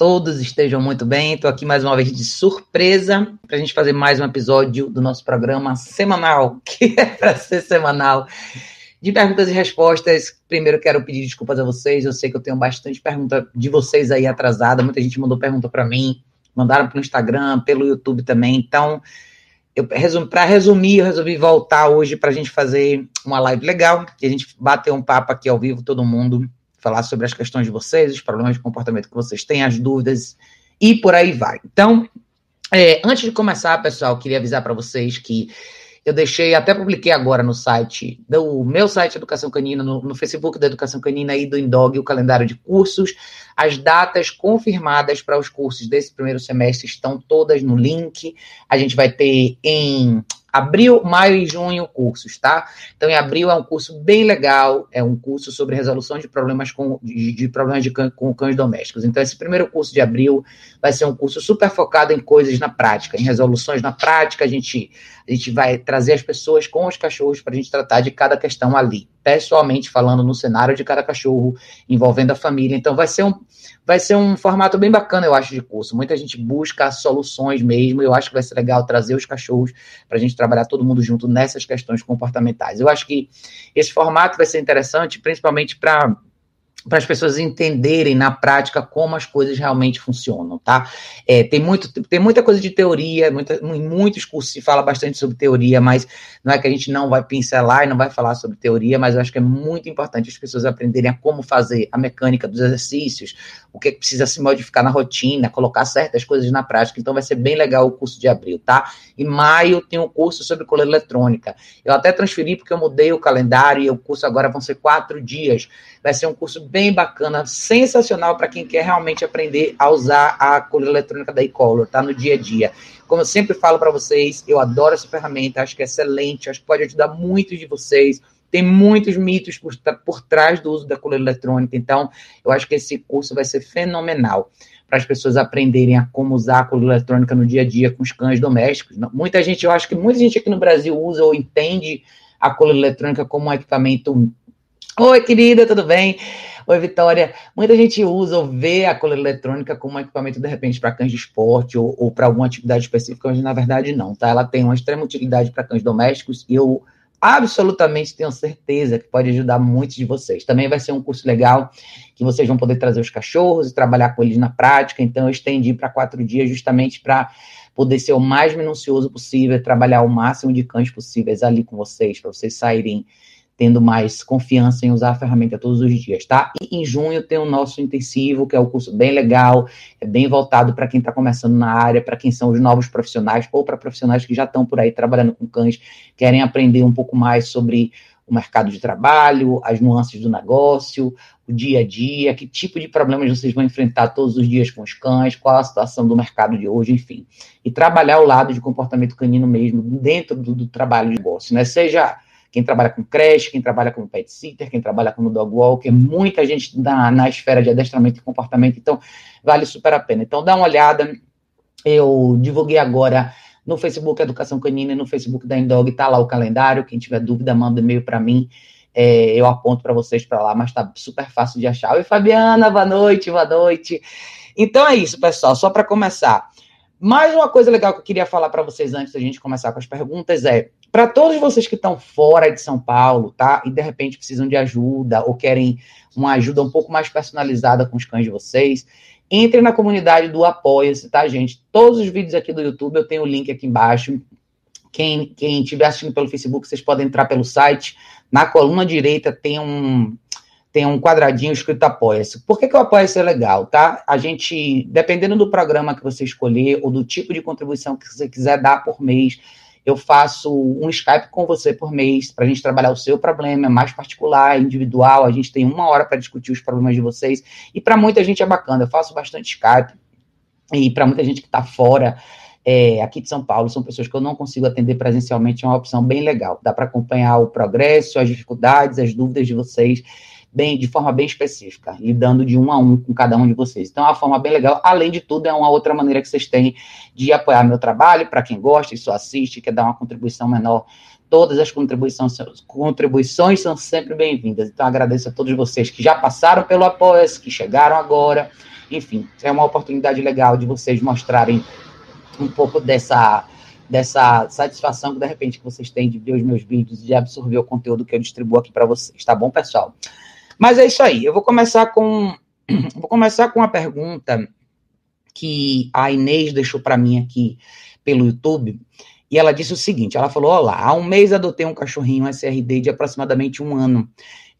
todos estejam muito bem. Estou aqui mais uma vez de surpresa para a gente fazer mais um episódio do nosso programa semanal, que é para ser semanal, de perguntas e respostas. Primeiro, quero pedir desculpas a vocês. Eu sei que eu tenho bastante pergunta de vocês aí atrasada. Muita gente mandou pergunta para mim, mandaram pelo Instagram, pelo YouTube também. Então, para resumir, eu resolvi voltar hoje para a gente fazer uma live legal e a gente bater um papo aqui ao vivo, todo mundo falar sobre as questões de vocês, os problemas de comportamento que vocês têm, as dúvidas e por aí vai. Então, é, antes de começar, pessoal, queria avisar para vocês que eu deixei, até publiquei agora no site, do meu site Educação Canina, no, no Facebook da Educação Canina e do Indog, o calendário de cursos. As datas confirmadas para os cursos desse primeiro semestre estão todas no link. A gente vai ter em abril, maio e junho cursos, tá? Então, em abril é um curso bem legal, é um curso sobre resolução de problemas com, de, de problemas de com cães domésticos. Então, esse primeiro curso de abril vai ser um curso super focado em coisas na prática, em resoluções na prática. A gente, a gente vai trazer as pessoas com os cachorros para a gente tratar de cada questão ali, pessoalmente falando no cenário de cada cachorro, envolvendo a família. Então, vai ser um vai ser um formato bem bacana, eu acho, de curso. Muita gente busca soluções mesmo. Eu acho que vai ser legal trazer os cachorros para a gente trabalhar todo mundo junto nessas questões comportamentais. Eu acho que esse formato vai ser interessante, principalmente para para as pessoas entenderem na prática como as coisas realmente funcionam, tá? É, tem, muito, tem muita coisa de teoria, muita, muitos cursos se fala bastante sobre teoria, mas não é que a gente não vai pincelar e não vai falar sobre teoria, mas eu acho que é muito importante as pessoas aprenderem a como fazer a mecânica dos exercícios, o que, é que precisa se modificar na rotina, colocar certas coisas na prática, então vai ser bem legal o curso de abril, tá? Em maio tem um curso sobre coleira eletrônica, eu até transferi porque eu mudei o calendário e o curso agora vão ser quatro dias, vai ser um curso bem bacana, sensacional para quem quer realmente aprender a usar a coleira eletrônica da e-color, tá? No dia a dia. Como eu sempre falo para vocês, eu adoro essa ferramenta, acho que é excelente, acho que pode ajudar muitos de vocês. Tem muitos mitos por, por trás do uso da coleira eletrônica, então eu acho que esse curso vai ser fenomenal para as pessoas aprenderem a como usar a coleira eletrônica no dia a dia com os cães domésticos. Muita gente, eu acho que muita gente aqui no Brasil usa ou entende a coleira eletrônica como um equipamento Oi, querida, tudo bem? Oi, Vitória. Muita gente usa ou vê a coleira eletrônica como um equipamento, de repente, para cães de esporte ou, ou para alguma atividade específica, mas na verdade não, tá? Ela tem uma extrema utilidade para cães domésticos e eu absolutamente tenho certeza que pode ajudar muitos de vocês. Também vai ser um curso legal que vocês vão poder trazer os cachorros e trabalhar com eles na prática. Então, eu estendi para quatro dias justamente para poder ser o mais minucioso possível, trabalhar o máximo de cães possíveis ali com vocês, para vocês saírem tendo mais confiança em usar a ferramenta todos os dias, tá? E em junho tem o nosso intensivo, que é um curso bem legal, é bem voltado para quem está começando na área, para quem são os novos profissionais ou para profissionais que já estão por aí trabalhando com cães, querem aprender um pouco mais sobre o mercado de trabalho, as nuances do negócio, o dia a dia, que tipo de problemas vocês vão enfrentar todos os dias com os cães, qual a situação do mercado de hoje, enfim. E trabalhar o lado de comportamento canino mesmo dentro do, do trabalho de negócio, né? Seja quem trabalha com creche, quem trabalha como pet sitter, quem trabalha como dog walker, muita gente na, na esfera de adestramento e comportamento, então vale super a pena. Então dá uma olhada, eu divulguei agora no Facebook Educação Canina e no Facebook da Indog, tá lá o calendário, quem tiver dúvida manda e-mail para mim, é, eu aponto para vocês para lá, mas tá super fácil de achar. Oi Fabiana, boa noite, boa noite. Então é isso, pessoal, só para começar. Mais uma coisa legal que eu queria falar para vocês antes da gente começar com as perguntas é para todos vocês que estão fora de São Paulo, tá? E de repente precisam de ajuda ou querem uma ajuda um pouco mais personalizada com os cães de vocês, entrem na comunidade do Apoia-se, tá, gente? Todos os vídeos aqui do YouTube, eu tenho o link aqui embaixo. Quem, quem estiver assistindo pelo Facebook, vocês podem entrar pelo site. Na coluna direita tem um, tem um quadradinho escrito Apoia-se. Por que, que o Apoia-se é legal, tá? A gente, dependendo do programa que você escolher ou do tipo de contribuição que você quiser dar por mês, eu faço um Skype com você por mês para a gente trabalhar o seu problema, é mais particular, individual. A gente tem uma hora para discutir os problemas de vocês. E para muita gente é bacana. Eu faço bastante Skype. E para muita gente que está fora é, aqui de São Paulo, são pessoas que eu não consigo atender presencialmente, é uma opção bem legal. Dá para acompanhar o progresso, as dificuldades, as dúvidas de vocês bem, de forma bem específica, lidando de um a um com cada um de vocês. Então, é uma forma bem legal. Além de tudo, é uma outra maneira que vocês têm de apoiar meu trabalho, para quem gosta e só assiste, quer dar uma contribuição menor todas as contribuições, contribuições são sempre bem-vindas. Então, agradeço a todos vocês que já passaram pelo apoio, que chegaram agora. Enfim, é uma oportunidade legal de vocês mostrarem um pouco dessa, dessa satisfação que, de repente, vocês têm de ver os meus vídeos e de absorver o conteúdo que eu distribuo aqui para vocês, tá bom, pessoal? Mas é isso aí. Eu vou começar com vou começar com uma pergunta que a Inês deixou para mim aqui pelo YouTube. E ela disse o seguinte: ela falou: Olá, há um mês adotei um cachorrinho SRD de aproximadamente um ano.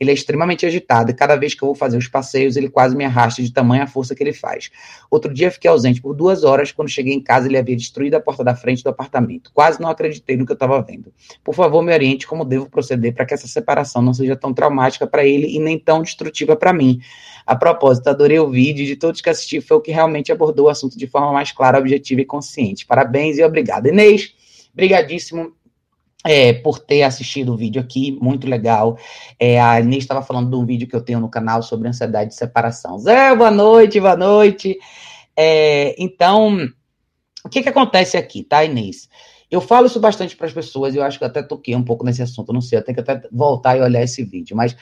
Ele é extremamente agitado e cada vez que eu vou fazer os passeios, ele quase me arrasta de tamanha força que ele faz. Outro dia fiquei ausente por duas horas. Quando cheguei em casa, ele havia destruído a porta da frente do apartamento. Quase não acreditei no que eu estava vendo. Por favor, me oriente como devo proceder para que essa separação não seja tão traumática para ele e nem tão destrutiva para mim. A propósito, adorei o vídeo de todos que assisti, foi o que realmente abordou o assunto de forma mais clara, objetiva e consciente. Parabéns e obrigado. Inês, brigadíssimo é, por ter assistido o vídeo aqui, muito legal. É, a Inês estava falando de um vídeo que eu tenho no canal sobre ansiedade de separação. Zé, boa noite, boa noite. É, então, o que, que acontece aqui, tá, Inês? Eu falo isso bastante para as pessoas, eu acho que eu até toquei um pouco nesse assunto, não sei, eu tenho que até voltar e olhar esse vídeo, mas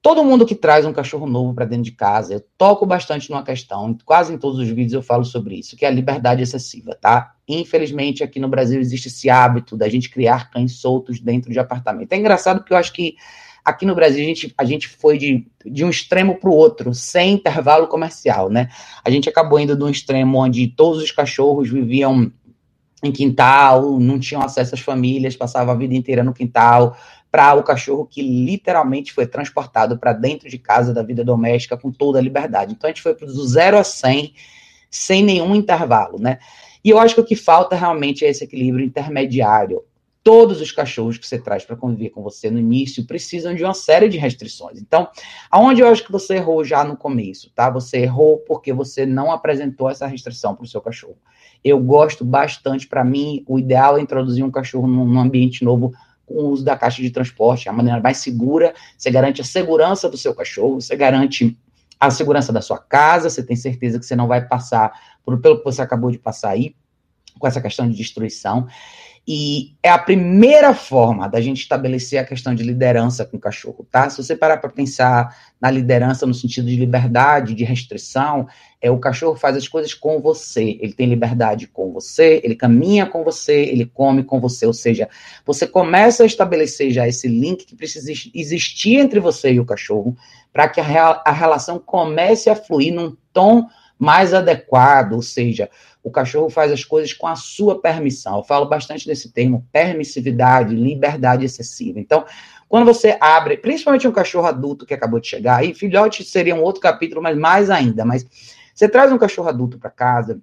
Todo mundo que traz um cachorro novo para dentro de casa, eu toco bastante numa questão, quase em todos os vídeos eu falo sobre isso, que é a liberdade excessiva, tá? Infelizmente, aqui no Brasil existe esse hábito da gente criar cães soltos dentro de apartamento. É engraçado porque eu acho que aqui no Brasil a gente, a gente foi de, de um extremo para o outro, sem intervalo comercial, né? A gente acabou indo de um extremo onde todos os cachorros viviam em quintal, não tinham acesso às famílias, passavam a vida inteira no quintal, para o cachorro que literalmente foi transportado para dentro de casa da vida doméstica com toda a liberdade. Então a gente foi do zero a 100 sem nenhum intervalo, né? E eu acho que o que falta realmente é esse equilíbrio intermediário. Todos os cachorros que você traz para conviver com você no início precisam de uma série de restrições. Então, aonde eu acho que você errou já no começo, tá? Você errou porque você não apresentou essa restrição para o seu cachorro. Eu gosto bastante, para mim, o ideal é introduzir um cachorro num ambiente novo com o uso da caixa de transporte, é a maneira mais segura, você garante a segurança do seu cachorro, você garante a segurança da sua casa, você tem certeza que você não vai passar por, pelo que você acabou de passar aí, com essa questão de destruição. E é a primeira forma da gente estabelecer a questão de liderança com o cachorro, tá? Se você parar para pensar na liderança no sentido de liberdade, de restrição, é o cachorro faz as coisas com você. Ele tem liberdade com você, ele caminha com você, ele come com você. Ou seja, você começa a estabelecer já esse link que precisa existir entre você e o cachorro para que a, a relação comece a fluir num tom mais adequado, ou seja, o cachorro faz as coisas com a sua permissão. Eu falo bastante desse termo, permissividade, liberdade excessiva. Então, quando você abre, principalmente um cachorro adulto que acabou de chegar, e filhote seria um outro capítulo, mas mais ainda, mas você traz um cachorro adulto para casa,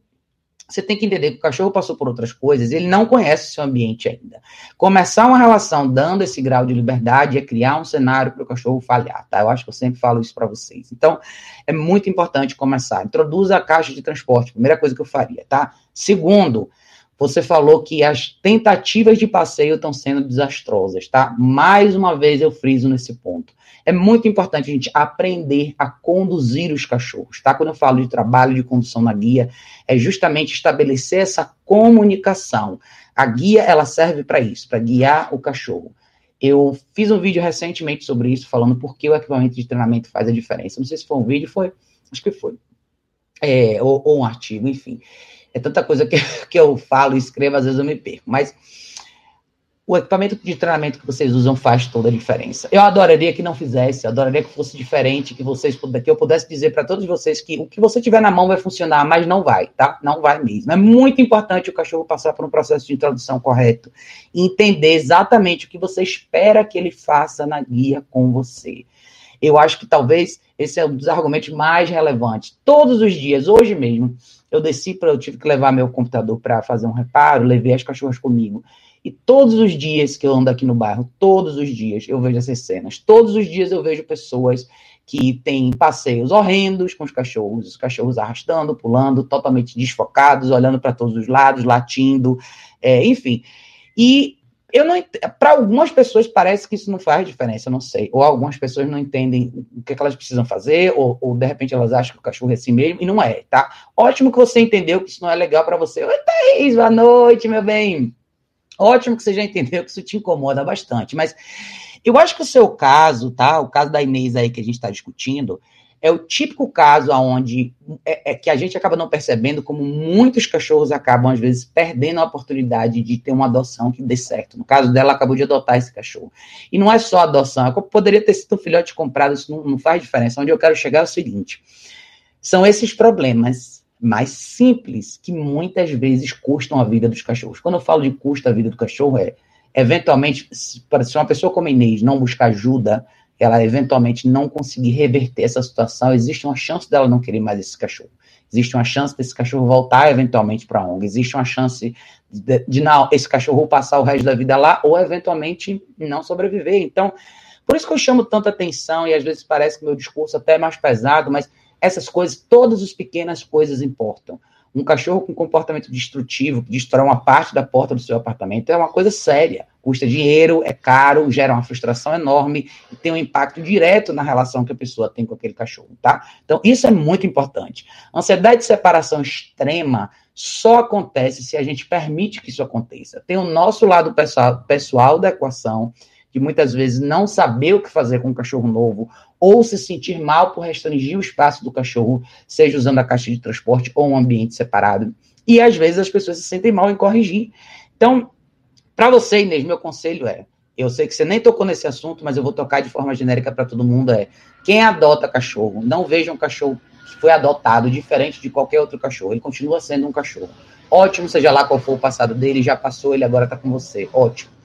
você tem que entender que o cachorro passou por outras coisas, ele não conhece o seu ambiente ainda. Começar uma relação dando esse grau de liberdade é criar um cenário para o cachorro falhar, tá? Eu acho que eu sempre falo isso para vocês. Então, é muito importante começar. Introduza a caixa de transporte, primeira coisa que eu faria, tá? Segundo, você falou que as tentativas de passeio estão sendo desastrosas, tá? Mais uma vez eu friso nesse ponto. É muito importante a gente aprender a conduzir os cachorros, tá? Quando eu falo de trabalho de condução na guia, é justamente estabelecer essa comunicação. A guia, ela serve para isso, para guiar o cachorro. Eu fiz um vídeo recentemente sobre isso, falando por que o equipamento de treinamento faz a diferença. Não sei se foi um vídeo, foi, acho que foi. É, ou, ou um artigo, enfim. É tanta coisa que, que eu falo e escrevo, às vezes eu me perco. Mas o equipamento de treinamento que vocês usam faz toda a diferença. Eu adoraria que não fizesse, eu adoraria que fosse diferente, que vocês que eu pudesse dizer para todos vocês que o que você tiver na mão vai funcionar, mas não vai, tá? Não vai mesmo. É muito importante o cachorro passar por um processo de introdução correto e entender exatamente o que você espera que ele faça na guia com você. Eu acho que talvez esse é um dos argumentos mais relevantes. Todos os dias, hoje mesmo, eu desci para eu tive que levar meu computador para fazer um reparo, levei as cachorras comigo. E todos os dias que eu ando aqui no bairro, todos os dias eu vejo essas cenas. Todos os dias eu vejo pessoas que têm passeios horrendos com os cachorros, os cachorros arrastando, pulando, totalmente desfocados, olhando para todos os lados, latindo, é, enfim. E eu não para algumas pessoas parece que isso não faz diferença, eu não sei. Ou algumas pessoas não entendem o que, é que elas precisam fazer, ou, ou, de repente elas acham que o cachorro é assim mesmo, e não é, tá? Ótimo que você entendeu que isso não é legal para você. Oi, Thaís, boa noite, meu bem. Ótimo que você já entendeu que isso te incomoda bastante, mas eu acho que o seu caso, tá? O caso da Inês aí que a gente está discutindo, é o típico caso onde é, é, que a gente acaba não percebendo como muitos cachorros acabam, às vezes, perdendo a oportunidade de ter uma adoção que dê certo. No caso dela, acabou de adotar esse cachorro. E não é só adoção, é poderia ter sido um filhote comprado, isso não, não faz diferença. Onde eu quero chegar é o seguinte: são esses problemas mais simples que muitas vezes custam a vida dos cachorros. Quando eu falo de custo a vida do cachorro, é eventualmente, se uma pessoa como Inês não buscar ajuda, ela eventualmente não conseguir reverter essa situação, existe uma chance dela não querer mais esse cachorro. Existe uma chance desse cachorro voltar eventualmente para a ONG. Existe uma chance de, de, não, esse cachorro passar o resto da vida lá ou eventualmente não sobreviver. Então, por isso que eu chamo tanta atenção e às vezes parece que meu discurso até é mais pesado, mas essas coisas, todas as pequenas coisas importam. Um cachorro com comportamento destrutivo, que destrói uma parte da porta do seu apartamento, é uma coisa séria. Custa dinheiro, é caro, gera uma frustração enorme e tem um impacto direto na relação que a pessoa tem com aquele cachorro, tá? Então, isso é muito importante. Ansiedade de separação extrema só acontece se a gente permite que isso aconteça. Tem o nosso lado pessoal, pessoal da equação, de muitas vezes não saber o que fazer com um cachorro novo, ou se sentir mal por restringir o espaço do cachorro, seja usando a caixa de transporte ou um ambiente separado. E às vezes as pessoas se sentem mal em corrigir. Então, para você, Inês, meu conselho é: eu sei que você nem tocou nesse assunto, mas eu vou tocar de forma genérica para todo mundo: é quem adota cachorro, não veja um cachorro que foi adotado diferente de qualquer outro cachorro. Ele continua sendo um cachorro. Ótimo, seja lá qual for o passado dele, já passou, ele agora está com você. Ótimo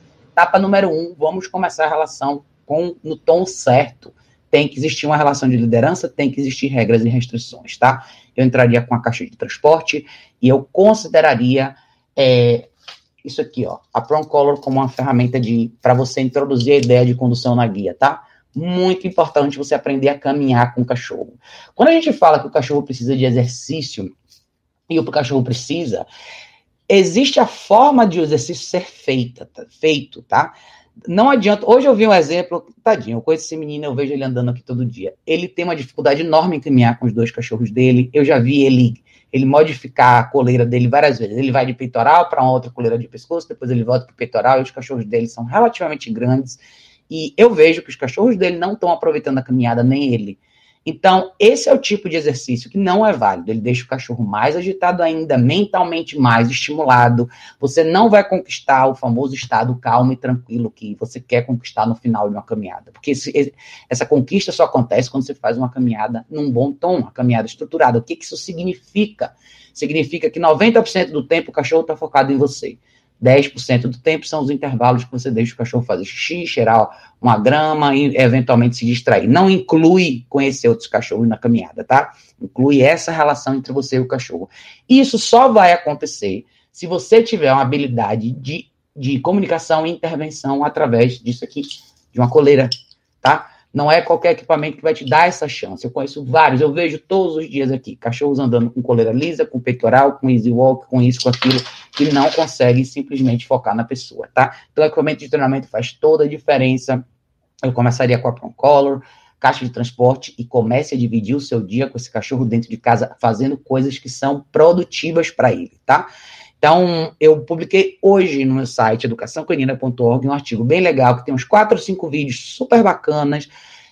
etapa número um, vamos começar a relação com no tom certo. Tem que existir uma relação de liderança, tem que existir regras e restrições, tá? Eu entraria com a caixa de transporte e eu consideraria é, isso aqui, ó, a Color como uma ferramenta de para você introduzir a ideia de condução na guia, tá? Muito importante você aprender a caminhar com o cachorro. Quando a gente fala que o cachorro precisa de exercício e o cachorro precisa, existe a forma de o exercício ser feita, feito, tá? Não adianta. Hoje eu vi um exemplo, tadinho, eu conheço esse menino, eu vejo ele andando aqui todo dia. Ele tem uma dificuldade enorme em caminhar com os dois cachorros dele. Eu já vi ele ele modificar a coleira dele várias vezes. Ele vai de peitoral para uma outra coleira de pescoço, depois ele volta para o peitoral e os cachorros dele são relativamente grandes. E eu vejo que os cachorros dele não estão aproveitando a caminhada, nem ele. Então, esse é o tipo de exercício que não é válido. Ele deixa o cachorro mais agitado ainda, mentalmente mais estimulado. Você não vai conquistar o famoso estado calmo e tranquilo que você quer conquistar no final de uma caminhada. Porque esse, essa conquista só acontece quando você faz uma caminhada num bom tom, uma caminhada estruturada. O que, que isso significa? Significa que 90% do tempo o cachorro está focado em você. 10% do tempo são os intervalos que você deixa o cachorro fazer xixi, cheirar uma grama e eventualmente se distrair. Não inclui conhecer outros cachorros na caminhada, tá? Inclui essa relação entre você e o cachorro. Isso só vai acontecer se você tiver uma habilidade de, de comunicação e intervenção através disso aqui, de uma coleira, tá? Não é qualquer equipamento que vai te dar essa chance. Eu conheço vários, eu vejo todos os dias aqui, cachorros andando com coleira lisa, com peitoral, com easy walk, com isso, com aquilo, que não conseguem simplesmente focar na pessoa, tá? Então, o equipamento de treinamento faz toda a diferença. Eu começaria com a Prom Color, caixa de transporte e comece a dividir o seu dia com esse cachorro dentro de casa, fazendo coisas que são produtivas para ele, tá? Então, eu publiquei hoje no meu site educaçãocanina.org um artigo bem legal, que tem uns 4 ou 5 vídeos super bacanas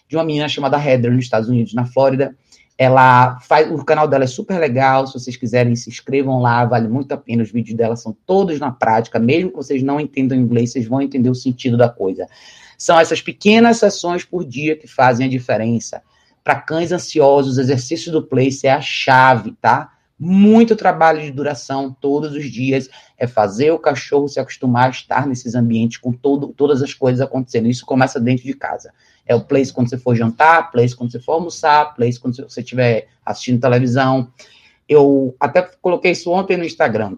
de uma menina chamada Heather, nos Estados Unidos, na Flórida. Ela faz, o canal dela é super legal, se vocês quiserem, se inscrevam lá, vale muito a pena. Os vídeos dela são todos na prática, mesmo que vocês não entendam inglês, vocês vão entender o sentido da coisa. São essas pequenas sessões por dia que fazem a diferença. Para cães ansiosos, o exercício do place é a chave, tá? Muito trabalho de duração todos os dias, é fazer o cachorro se acostumar a estar nesses ambientes com todo, todas as coisas acontecendo. Isso começa dentro de casa. É o place quando você for jantar, place quando você for almoçar, place quando você estiver assistindo televisão. Eu até coloquei isso ontem no Instagram.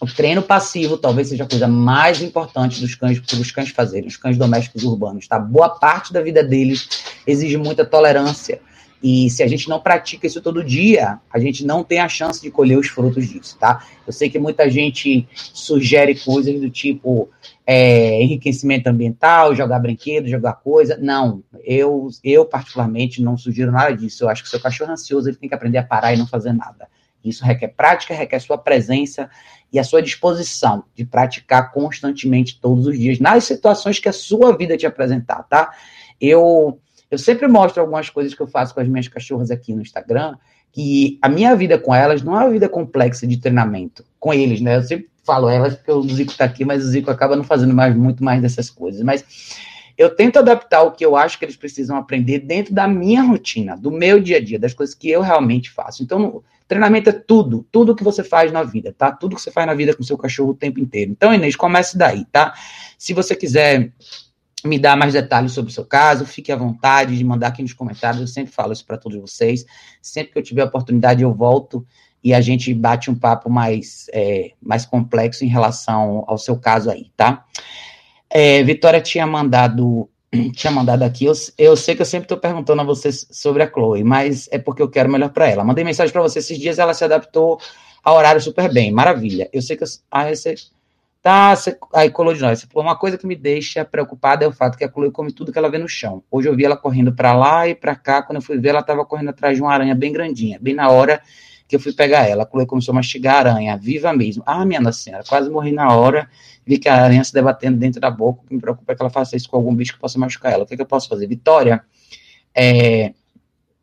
O treino passivo talvez seja a coisa mais importante dos cães para os cães fazerem, os cães domésticos urbanos, tá? Boa parte da vida deles exige muita tolerância e se a gente não pratica isso todo dia, a gente não tem a chance de colher os frutos disso, tá? Eu sei que muita gente sugere coisas do tipo é, enriquecimento ambiental, jogar brinquedo, jogar coisa. Não, eu, eu particularmente não sugiro nada disso. Eu acho que o seu cachorro ansioso ele tem que aprender a parar e não fazer nada. Isso requer prática, requer sua presença e a sua disposição de praticar constantemente todos os dias nas situações que a sua vida te apresentar, tá? Eu eu sempre mostro algumas coisas que eu faço com as minhas cachorras aqui no Instagram, que a minha vida com elas não é uma vida complexa de treinamento com eles, né? Eu sempre falo elas porque o Zico tá aqui, mas o Zico acaba não fazendo mais muito mais dessas coisas, mas eu tento adaptar o que eu acho que eles precisam aprender dentro da minha rotina, do meu dia a dia, das coisas que eu realmente faço. Então, treinamento é tudo, tudo que você faz na vida, tá? Tudo que você faz na vida com seu cachorro o tempo inteiro. Então, Inês, comece daí, tá? Se você quiser me dar mais detalhes sobre o seu caso, fique à vontade de mandar aqui nos comentários. Eu sempre falo isso para todos vocês. Sempre que eu tiver oportunidade, eu volto e a gente bate um papo mais, é, mais complexo em relação ao seu caso aí, tá? É, Vitória tinha mandado tinha mandado aqui. Eu, eu sei que eu sempre estou perguntando a vocês sobre a Chloe, mas é porque eu quero melhor para ela. Mandei mensagem para você esses dias, ela se adaptou ao horário super bem, maravilha. Eu sei que eu, ah, você Tá, aí colou de nós. Uma coisa que me deixa preocupada é o fato que a Chloe come tudo que ela vê no chão. Hoje eu vi ela correndo para lá e para cá. Quando eu fui ver, ela estava correndo atrás de uma aranha bem grandinha. Bem na hora que eu fui pegar ela. A Chloe começou a mastigar a aranha, viva mesmo. Ah, minha Nossa Senhora, quase morri na hora. Vi que a aranha se debatendo dentro da boca. O que me preocupa é que ela faça isso com algum bicho que possa machucar ela. O que, que eu posso fazer? Vitória, é,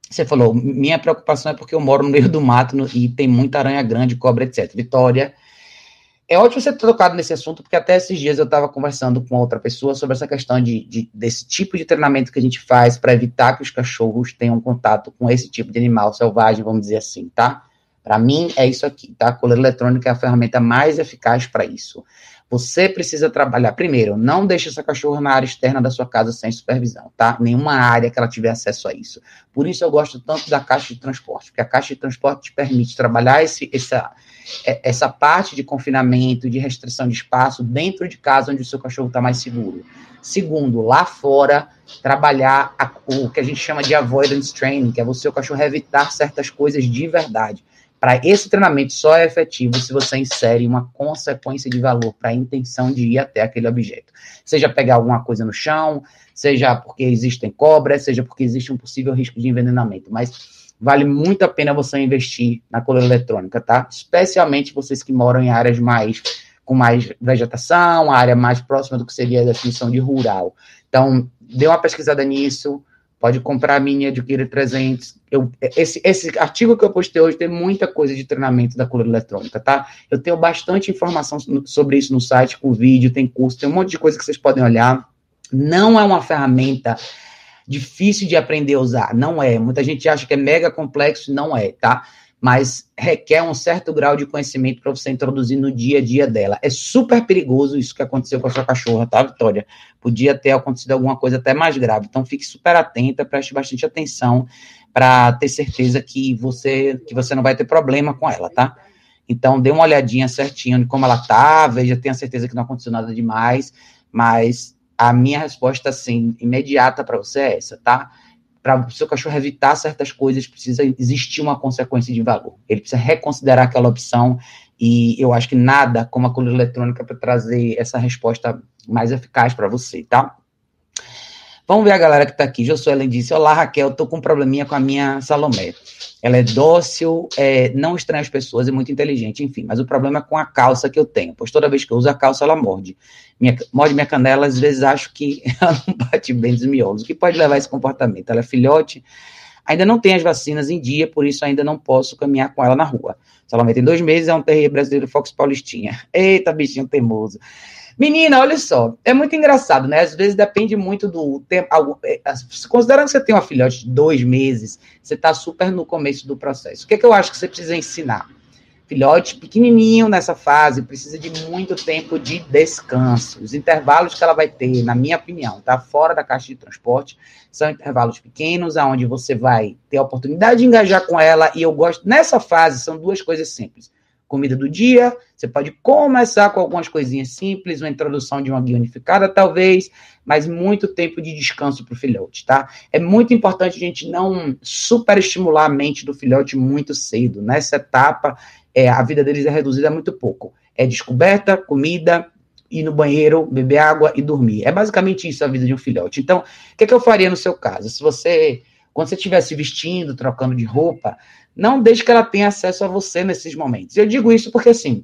você falou, minha preocupação é porque eu moro no meio do mato no, e tem muita aranha grande, cobra, etc. Vitória, é ótimo você ter tocado nesse assunto, porque até esses dias eu estava conversando com outra pessoa sobre essa questão de, de desse tipo de treinamento que a gente faz para evitar que os cachorros tenham contato com esse tipo de animal selvagem, vamos dizer assim, tá? Para mim, é isso aqui, tá? A coleira eletrônica é a ferramenta mais eficaz para isso. Você precisa trabalhar, primeiro, não deixe essa cachorra na área externa da sua casa sem supervisão, tá? Nenhuma área que ela tiver acesso a isso. Por isso eu gosto tanto da caixa de transporte, porque a caixa de transporte te permite trabalhar esse, essa, essa parte de confinamento, de restrição de espaço dentro de casa onde o seu cachorro está mais seguro. Segundo, lá fora, trabalhar a, o que a gente chama de avoidance training, que é você, o cachorro, evitar certas coisas de verdade. Para esse treinamento só é efetivo se você insere uma consequência de valor para a intenção de ir até aquele objeto. Seja pegar alguma coisa no chão, seja porque existem cobras, seja porque existe um possível risco de envenenamento. Mas vale muito a pena você investir na coleira eletrônica, tá? Especialmente vocês que moram em áreas mais com mais vegetação, área mais próxima do que seria a definição de rural. Então, dê uma pesquisada nisso, Pode comprar a minha, adquire 300. Eu, esse, esse artigo que eu postei hoje tem muita coisa de treinamento da coluna eletrônica, tá? Eu tenho bastante informação sobre isso no site, com vídeo, tem curso, tem um monte de coisa que vocês podem olhar. Não é uma ferramenta difícil de aprender a usar, não é. Muita gente acha que é mega complexo, não é, tá? mas requer um certo grau de conhecimento para você introduzir no dia a dia dela. É super perigoso isso que aconteceu com a sua cachorra, tá, Vitória? Podia ter acontecido alguma coisa até mais grave. Então fique super atenta, preste bastante atenção para ter certeza que você que você não vai ter problema com ela, tá? Então dê uma olhadinha certinho de como ela tá, veja, tenha certeza que não aconteceu nada demais, mas a minha resposta assim imediata para você é essa, tá? para o seu cachorro evitar certas coisas, precisa existir uma consequência de valor. Ele precisa reconsiderar aquela opção, e eu acho que nada como a coluna eletrônica para trazer essa resposta mais eficaz para você, tá? Vamos ver a galera que está aqui. Josuelen disse: Olá, Raquel, estou com um probleminha com a minha Salomé. Ela é dócil, é, não estranha as pessoas, é muito inteligente, enfim. Mas o problema é com a calça que eu tenho, pois toda vez que eu uso a calça, ela morde. Minha, morde minha canela, às vezes acho que ela não bate bem dos miolos. O que pode levar a esse comportamento? Ela é filhote, ainda não tem as vacinas em dia, por isso ainda não posso caminhar com ela na rua. Salomé tem dois meses, é um terreiro brasileiro Fox Paulistinha. Eita, bichinho teimoso. Menina, olha só, é muito engraçado, né? Às vezes depende muito do tempo. É, considerando que você tem uma filhote de dois meses, você está super no começo do processo. O que, é que eu acho que você precisa ensinar? Filhote pequenininho nessa fase precisa de muito tempo de descanso. Os intervalos que ela vai ter, na minha opinião, tá fora da caixa de transporte, são intervalos pequenos, aonde você vai ter a oportunidade de engajar com ela. E eu gosto nessa fase são duas coisas simples comida do dia. Você pode começar com algumas coisinhas simples, uma introdução de uma guia unificada, talvez, mas muito tempo de descanso para o filhote, tá? É muito importante a gente não superestimular a mente do filhote muito cedo. Nessa etapa, é, a vida deles é reduzida muito pouco. É descoberta, comida, ir no banheiro, beber água e dormir. É basicamente isso a vida de um filhote. Então, o que, é que eu faria no seu caso? Se você, quando você estiver se vestindo, trocando de roupa, Não deixe que ela tenha acesso a você nesses momentos. Eu digo isso porque, assim,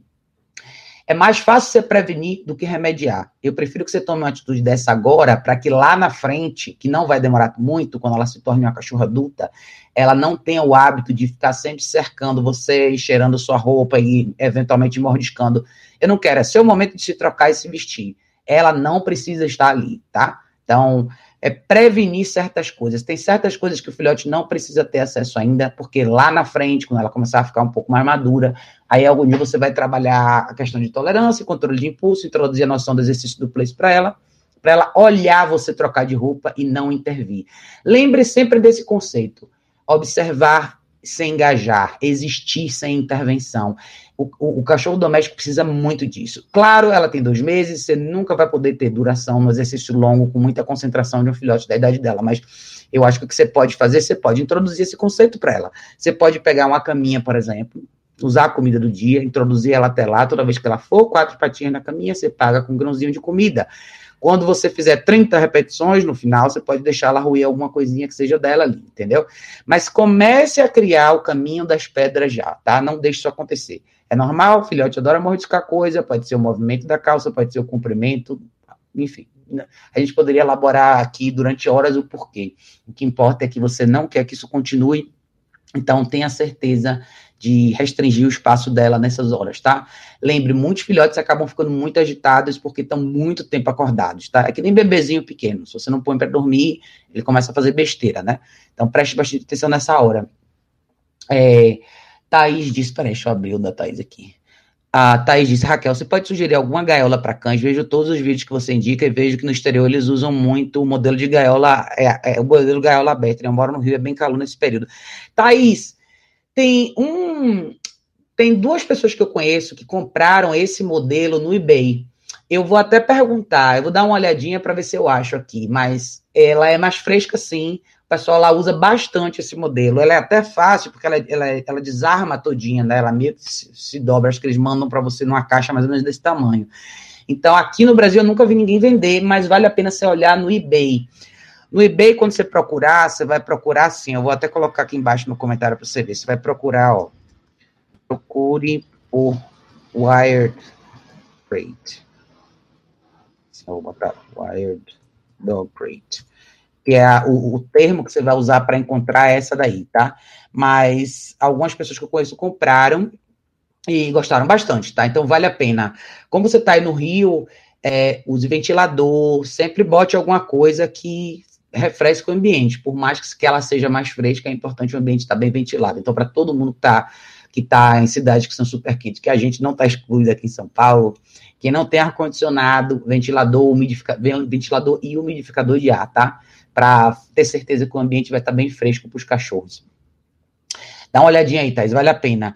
é mais fácil você prevenir do que remediar. Eu prefiro que você tome uma atitude dessa agora, para que lá na frente, que não vai demorar muito, quando ela se torne uma cachorra adulta, ela não tenha o hábito de ficar sempre cercando você e cheirando sua roupa e eventualmente mordiscando. Eu não quero, é seu momento de se trocar e se vestir. Ela não precisa estar ali, tá? Então, é prevenir certas coisas. Tem certas coisas que o filhote não precisa ter acesso ainda, porque lá na frente, quando ela começar a ficar um pouco mais madura, aí algum dia você vai trabalhar a questão de tolerância, controle de impulso, introduzir a noção do exercício do place para ela, para ela olhar você trocar de roupa e não intervir. Lembre sempre desse conceito: observar sem engajar, existir sem intervenção. O, o, o, cachorro doméstico precisa muito disso. Claro, ela tem dois meses, você nunca vai poder ter duração no exercício longo com muita concentração de um filhote da idade dela, mas eu acho que o que você pode fazer, você pode introduzir esse conceito para ela. Você pode pegar uma caminha, por exemplo, usar a comida do dia, introduzir ela até lá, toda vez que ela for, quatro patinhas na caminha, você paga com um grãozinho de comida. Quando você fizer 30 repetições, no final, você pode deixar ela ruir alguma coisinha que seja dela ali, entendeu? Mas comece a criar o caminho das pedras já, tá? Não deixe isso acontecer. É normal, o filhote adora mordiscar coisa, pode ser o movimento da calça, pode ser o comprimento, enfim. A gente poderia elaborar aqui durante horas o porquê. O que importa é que você não quer que isso continue, então tenha certeza de restringir o espaço dela nessas horas, tá? Lembre, muitos filhotes acabam ficando muito agitados porque estão muito tempo acordados, tá? É que nem bebezinho pequeno. Se você não põe para dormir, ele começa a fazer besteira, né? Então preste bastante atenção nessa hora. É, Thaís disse, peraí, deixa eu abrir o da Thaís aqui. A Thaís disse, Raquel, você pode sugerir alguma gaiola para cães? Vejo todos os vídeos que você indica e vejo que no exterior eles usam muito o modelo de gaiola, é, é o modelo gaiola aberta. Né? Eu moro no Rio, é bem calor nesse período. Thaís, tem um. Tem duas pessoas que eu conheço que compraram esse modelo no eBay. Eu vou até perguntar, eu vou dar uma olhadinha para ver se eu acho aqui, mas ela é mais fresca sim. O pessoal lá usa bastante esse modelo. Ela é até fácil, porque ela, ela, ela desarma todinha, né? Ela meio se, se dobra. Acho que eles mandam para você numa caixa mais ou menos desse tamanho. Então, aqui no Brasil eu nunca vi ninguém vender, mas vale a pena você olhar no eBay. No eBay, quando você procurar, você vai procurar assim. Eu vou até colocar aqui embaixo no comentário para você ver. Você vai procurar, ó. Procure por Wired Crate. Vou botar Wired Dog Crate. Que é o, o termo que você vai usar para encontrar essa daí, tá? Mas algumas pessoas que eu conheço compraram e gostaram bastante, tá? Então vale a pena. Como você está aí no Rio, é, use ventilador, sempre bote alguma coisa que refresca o ambiente. Por mais que ela seja mais fresca, é importante o ambiente estar bem ventilado. Então, para todo mundo que está que tá em cidades que são super quentes, que a gente não está excluído aqui em São Paulo, que não tem ar-condicionado, ventilador, umidificador, ventilador e umidificador de ar, tá? Para ter certeza que o ambiente vai estar bem fresco para os cachorros. Dá uma olhadinha aí, Thais, vale a pena.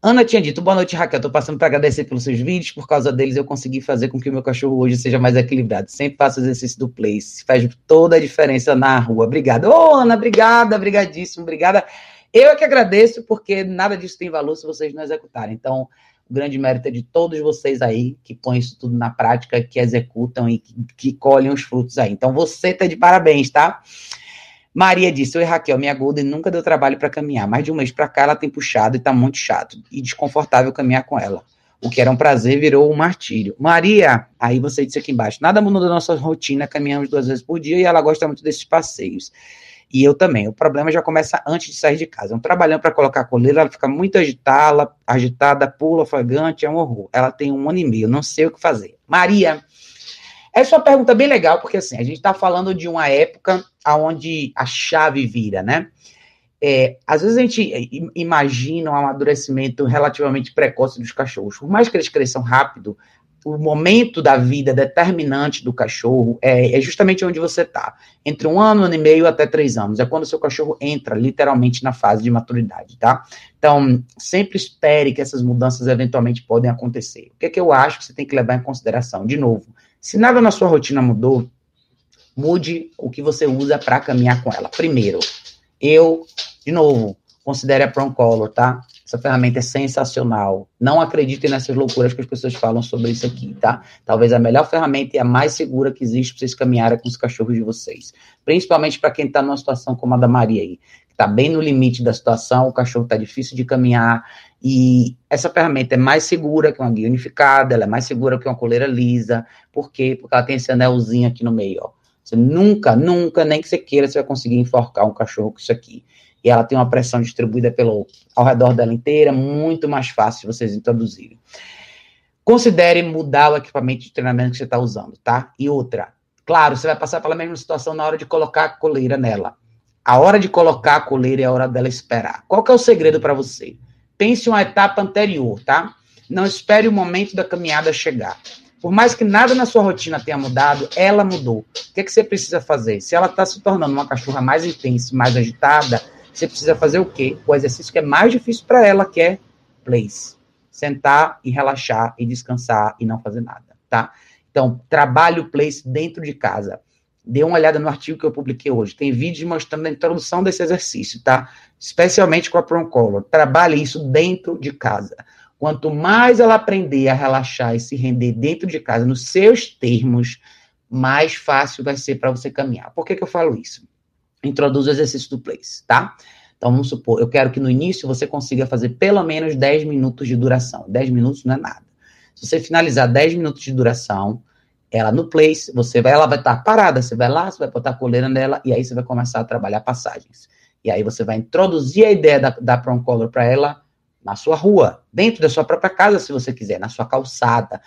Ana tinha dito, boa noite, Raquel. Estou passando para agradecer pelos seus vídeos. Por causa deles, eu consegui fazer com que o meu cachorro hoje seja mais equilibrado. Sempre faço exercício do place. Faz toda a diferença na rua. Obrigada. Ô, oh, Ana, obrigada, obrigadíssimo, obrigada. Eu é que agradeço, porque nada disso tem valor se vocês não executarem. Então, o grande mérito é de todos vocês aí que põem isso tudo na prática, que executam e que, que colhem os frutos aí. Então, você está de parabéns, tá? Maria disse: Oi, Raquel, minha Golden nunca deu trabalho para caminhar. Mais de um mês para cá ela tem puxado e tá muito chato e desconfortável caminhar com ela. O que era um prazer virou um martírio. Maria, aí você disse aqui embaixo: nada mudou da nossa rotina, caminhamos duas vezes por dia e ela gosta muito desses passeios. E eu também. O problema já começa antes de sair de casa. Um trabalhando para colocar a coleira, ela fica muito agitada, agitada, pula, ofegante, é um horror. Ela tem um ano e meio, não sei o que fazer. Maria, essa é uma pergunta bem legal, porque assim, a gente está falando de uma época onde a chave vira, né? É, às vezes a gente imagina um amadurecimento relativamente precoce dos cachorros. Por mais que eles cresçam rápido, o momento da vida determinante do cachorro é, é justamente onde você está. Entre um ano, ano e meio até três anos. É quando o seu cachorro entra literalmente na fase de maturidade, tá? Então, sempre espere que essas mudanças eventualmente podem acontecer. O que, é que eu acho que você tem que levar em consideração? De novo, se nada na sua rotina mudou, mude o que você usa para caminhar com ela. Primeiro, eu, de novo, considere a Prong Color, tá? Essa ferramenta é sensacional. Não acreditem nessas loucuras que as pessoas falam sobre isso aqui, tá? Talvez a melhor ferramenta e a mais segura que existe para vocês caminharem com os cachorros de vocês. Principalmente para quem está numa situação como a da Maria aí está bem no limite da situação, o cachorro está difícil de caminhar, e essa ferramenta é mais segura que uma guia unificada, ela é mais segura que uma coleira lisa. Por quê? Porque ela tem esse anelzinho aqui no meio, ó. Você nunca, nunca, nem que você queira, você vai conseguir enforcar um cachorro com isso aqui. Ela tem uma pressão distribuída pelo, ao redor dela inteira, muito mais fácil vocês introduzirem. Considere mudar o equipamento de treinamento que você está usando, tá? E outra, claro, você vai passar pela mesma situação na hora de colocar a coleira nela. A hora de colocar a coleira é a hora dela esperar. Qual que é o segredo para você? Pense uma etapa anterior, tá? Não espere o momento da caminhada chegar. Por mais que nada na sua rotina tenha mudado, ela mudou. O que, é que você precisa fazer? Se ela está se tornando uma cachorra mais intensa, mais agitada, você precisa fazer o quê? O exercício que é mais difícil para ela, que é place. Sentar e relaxar e descansar e não fazer nada, tá? Então, trabalhe o place dentro de casa. Dê uma olhada no artigo que eu publiquei hoje. Tem vídeos mostrando a introdução desse exercício, tá? Especialmente com a Proncolor. Trabalhe isso dentro de casa. Quanto mais ela aprender a relaxar e se render dentro de casa, nos seus termos, mais fácil vai ser para você caminhar. Por que, que eu falo isso? Introduz o exercício do place, tá? Então, vamos supor, eu quero que no início você consiga fazer pelo menos 10 minutos de duração. 10 minutos não é nada. Se você finalizar 10 minutos de duração, ela no place, você vai, ela vai estar parada, você vai lá, você vai botar a coleira nela, e aí você vai começar a trabalhar passagens. E aí você vai introduzir a ideia da, da Prom Color para ela na sua rua, dentro da sua própria casa, se você quiser, na sua calçada.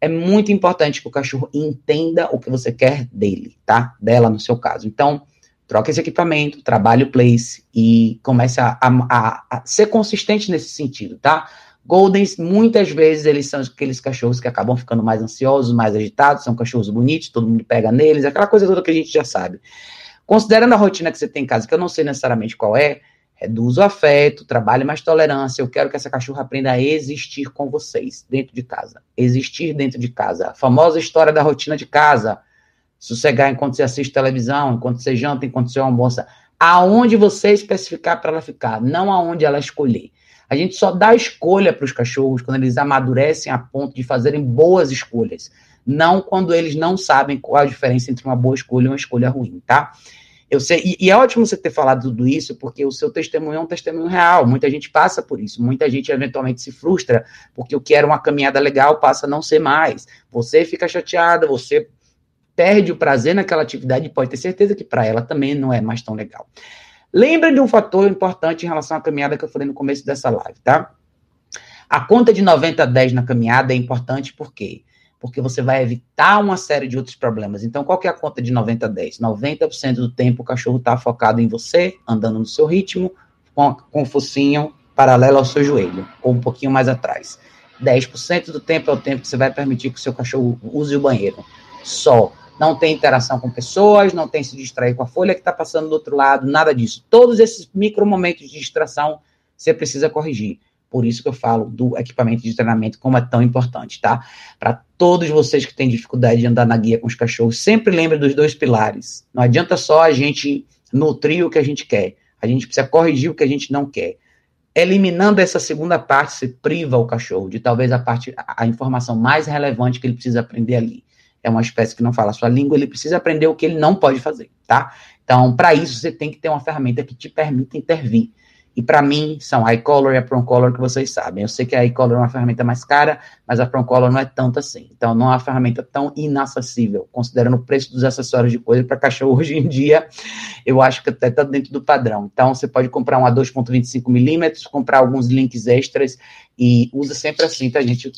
É muito importante que o cachorro entenda o que você quer dele, tá? Dela, no seu caso. Então, troque esse equipamento, trabalhe o place e comece a, a, a, ser consistente nesse sentido, tá? Goldens, muitas vezes, eles são aqueles cachorros que acabam ficando mais ansiosos, mais agitados, são cachorros bonitos, todo mundo pega neles, aquela coisa toda que a gente já sabe. Considerando a rotina que você tem em casa, que eu não sei necessariamente qual é, Reduz o afeto, trabalhe mais tolerância. Eu quero que essa cachorra aprenda a existir com vocês, dentro de casa. Existir dentro de casa. A famosa história da rotina de casa. Sossegar enquanto você assiste televisão, enquanto você janta, enquanto você almoça. Aonde você especificar para ela ficar, não aonde ela escolher. A gente só dá escolha para os cachorros quando eles amadurecem a ponto de fazerem boas escolhas. Não quando eles não sabem qual a diferença entre uma boa escolha e uma escolha ruim, tá? Eu sei, e, e, é ótimo você ter falado tudo isso, porque o seu testemunho é um testemunho real. Muita gente passa por isso, muita gente eventualmente se frustra, porque o que era uma caminhada legal passa a não ser mais. Você fica chateada, você perde o prazer naquela atividade pode ter certeza que para ela também não é mais tão legal. Lembra de um fator importante em relação à caminhada que eu falei no começo dessa live, tá? A conta de 90 a 10 na caminhada é importante porque porque você vai evitar uma série de outros problemas. Então, qual que é a conta de 90 a 10? 90% do tempo o cachorro está focado em você, andando no seu ritmo, com, com o focinho paralelo ao seu joelho, ou um pouquinho mais atrás. 10% do tempo é o tempo que você vai permitir que o seu cachorro use o banheiro. Só. Não tem interação com pessoas, não tem se distrair com a folha que está passando do outro lado, nada disso. Todos esses micro momentos de distração você precisa corrigir. Por isso que eu falo do equipamento de treinamento como é tão importante, tá? Para todos vocês que têm dificuldade de andar na guia com os cachorros, sempre lembre dos dois pilares. Não adianta só a gente nutrir o que a gente quer. A gente precisa corrigir o que a gente não quer. Eliminando essa segunda parte, você priva o cachorro de talvez a parte, a informação mais relevante que ele precisa aprender ali. É uma espécie que não fala a sua língua, ele precisa aprender o que ele não pode fazer, tá? Então, para isso, você tem que ter uma ferramenta que te permita intervir. E para mim, são a iColor e a PronColor que vocês sabem. Eu sei que a iColor é uma ferramenta mais cara, mas a PronColor não é tanto assim. Então, não é uma ferramenta tão inacessível, considerando o preço dos acessórios de coisa para cachorro hoje em dia, eu acho que até está dentro do padrão. Então, você pode comprar um a 2.25 milímetros, comprar alguns links extras e usa sempre assim, tá, gente?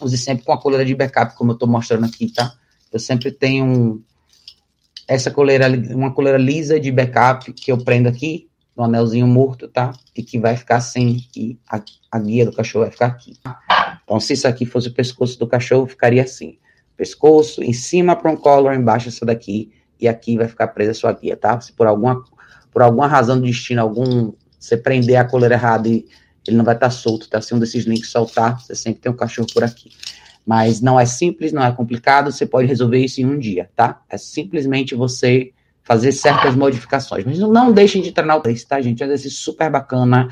Use sempre com a coleira de backup, como eu estou mostrando aqui, tá? Eu sempre tenho essa coleira, uma coleira lisa de backup que eu prendo aqui, no anelzinho morto, tá? E que vai ficar assim, e a, a guia do cachorro vai ficar aqui. Então, se isso aqui fosse o pescoço do cachorro, ficaria assim. Pescoço, em cima para um collar, embaixo essa daqui, e aqui vai ficar presa a sua guia, tá? Se por alguma, por alguma razão do destino, algum, você prender a coleira errada e ele não vai estar tá solto, tá? Se um desses links soltar, você sempre tem um cachorro por aqui. Mas não é simples, não é complicado, você pode resolver isso em um dia, tá? É simplesmente você fazer certas modificações. Mas não deixem de treinar o preço, tá, gente? É um exercício super bacana.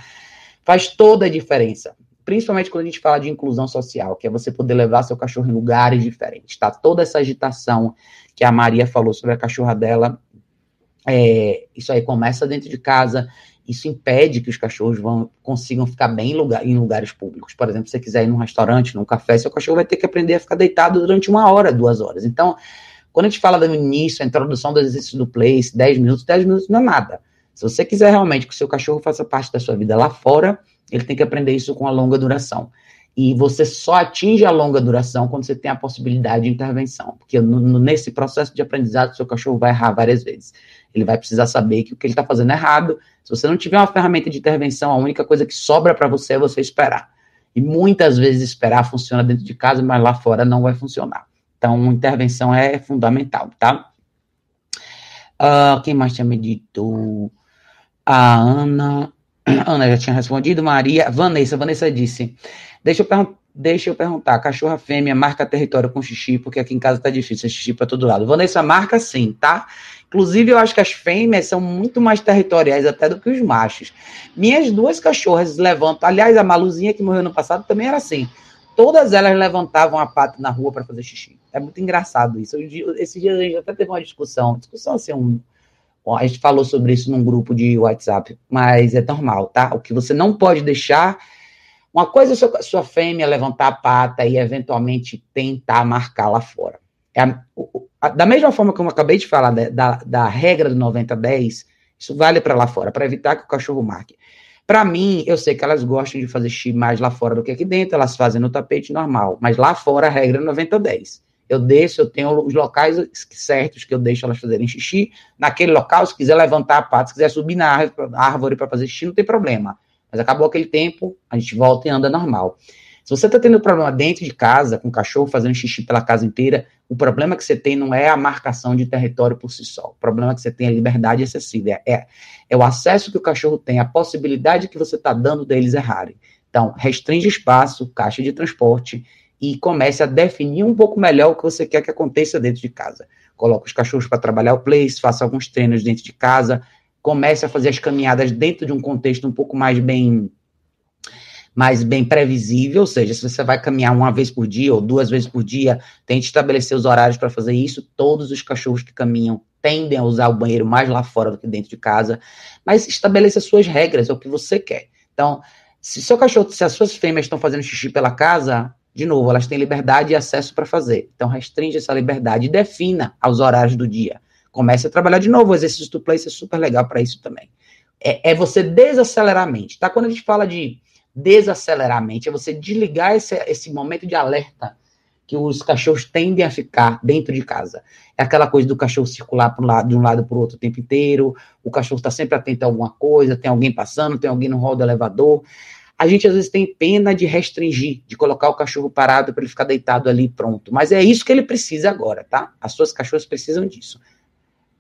Faz toda a diferença. Principalmente quando a gente fala de inclusão social, que é você poder levar seu cachorro em lugares diferentes, tá? Toda essa agitação que a Maria falou sobre a cachorra dela, É, isso aí começa dentro de casa, isso impede que os cachorros vão, consigam ficar bem em, lugar, em lugares públicos. Por exemplo, se você quiser ir num restaurante, num café, seu cachorro vai ter que aprender a ficar deitado durante uma hora, duas horas. Então, quando a gente fala do início, a introdução do exercício do place, 10 minutos, 10 minutos não é nada. Se você quiser realmente que o seu cachorro faça parte da sua vida lá fora, ele tem que aprender isso com a longa duração. E você só atinge a longa duração quando você tem a possibilidade de intervenção. Porque no, nesse processo de aprendizado, seu cachorro vai errar várias vezes. Ele vai precisar saber que o que ele está fazendo é errado. Se você não tiver uma ferramenta de intervenção, a única coisa que sobra para você é você esperar. E muitas vezes esperar funciona dentro de casa, mas lá fora não vai funcionar. Então, intervenção é fundamental, tá? Uh, quem mais tinha me dito? A Ana. Ana já tinha respondido. Maria. Vanessa. Vanessa disse: Deixa eu, deixa eu perguntar. Cachorra fêmea marca território com xixi, porque aqui em casa tá difícil. É xixi para todo lado. Vanessa marca sim, tá? Inclusive, eu acho que as fêmeas são muito mais territoriais até do que os machos. Minhas duas cachorras levantam. Aliás, a Maluzinha que morreu no passado também era assim. Todas elas levantavam a pata na rua para fazer xixi. É muito engraçado isso. Esse dia a gente até teve uma discussão. Discussão assim, um, a gente falou sobre isso num grupo de WhatsApp, mas é normal, tá? O que você não pode deixar. Uma coisa é sua, sua fêmea levantar a pata e eventualmente tentar marcar lá fora. É da mesma forma que eu acabei de falar da, da, da regra do 90-10, isso vale para lá fora, para evitar que o cachorro marque. Para mim, eu sei que elas gostam de fazer xixi mais lá fora do que aqui dentro, elas fazem no tapete normal, mas lá fora a regra é 90-10. Eu desço, eu tenho os locais certos que eu deixo elas fazerem xixi. Naquele local, se quiser levantar a pata, se quiser subir na árvore para fazer xixi, não tem problema. Mas acabou aquele tempo, a gente volta e anda normal. Se você está tendo problema dentro de casa, com o cachorro fazendo xixi pela casa inteira, o problema que você tem não é a marcação de território por si só. O problema que você tem é a liberdade excessiva. É, é, é o acesso que o cachorro tem, a possibilidade que você está dando deles errarem. Então, restringe espaço, caixa de transporte e comece a definir um pouco melhor o que você quer que aconteça dentro de casa. Coloque os cachorros para trabalhar o place, faça alguns treinos dentro de casa, comece a fazer as caminhadas dentro de um contexto um pouco mais bem mais bem previsível, ou seja, se você vai caminhar uma vez por dia ou duas vezes por dia, tente estabelecer os horários para fazer isso. Todos os cachorros que caminham tendem a usar o banheiro mais lá fora do que dentro de casa, mas estabeleça suas regras, é o que você quer. Então, se seu cachorro, se as suas fêmeas estão fazendo xixi pela casa, de novo, elas têm liberdade e acesso para fazer. Então, restringe essa liberdade e defina os horários do dia. Comece a trabalhar de novo. O exercício do place é super legal para isso também. É, é, você desacelerar a mente, tá? Quando a gente fala de desacelerar a mente, é você desligar esse, esse momento de alerta que os cachorros tendem a ficar dentro de casa. É aquela coisa do cachorro circular um lado, de um lado para o outro o tempo inteiro, o cachorro está sempre atento a alguma coisa, tem alguém passando, tem alguém no hall do elevador. A gente às vezes tem pena de restringir, de colocar o cachorro parado para ele ficar deitado ali pronto. Mas é isso que ele precisa agora, tá? As suas cachorras precisam disso.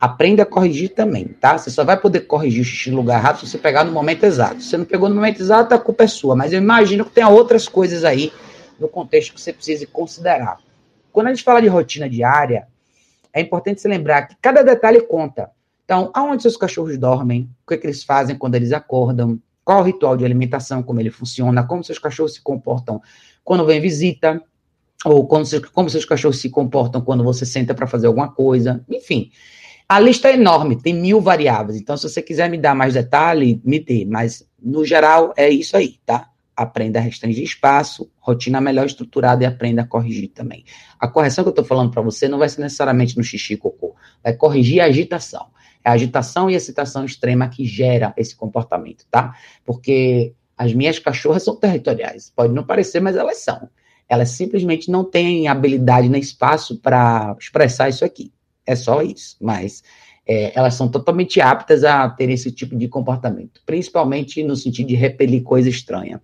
Aprenda a corrigir também, tá? Você só vai poder corrigir xixi no lugar errado se você pegar no momento exato. Se você não pegou no momento exato, a culpa é sua. Mas eu imagino que tenha outras coisas aí no contexto que você precise considerar. Quando a gente fala de rotina diária, é importante se lembrar que cada detalhe conta. Então, aonde seus cachorros dormem, o que, é que eles fazem quando eles acordam, qual o ritual de alimentação, como ele funciona, como seus cachorros se comportam quando vem visita, ou como, como seus cachorros se comportam quando você senta para fazer alguma coisa, enfim. A lista é enorme, tem mil variáveis. Então, se você quiser me dar mais detalhe, me dê. Mas, no geral, é isso aí, tá? Aprenda a restringir espaço, rotina melhor estruturada e aprenda a corrigir também. A correção que eu estou falando para você não vai ser necessariamente no xixi e cocô. Vai corrigir a agitação. É a agitação e excitação extrema que gera esse comportamento, tá? Porque as minhas cachorras são territoriais. Pode não parecer, mas elas são. Elas simplesmente não têm habilidade nem espaço para expressar isso aqui. É só isso. Mas é, elas são totalmente aptas a ter esse tipo de comportamento, principalmente no sentido de repelir coisa estranha.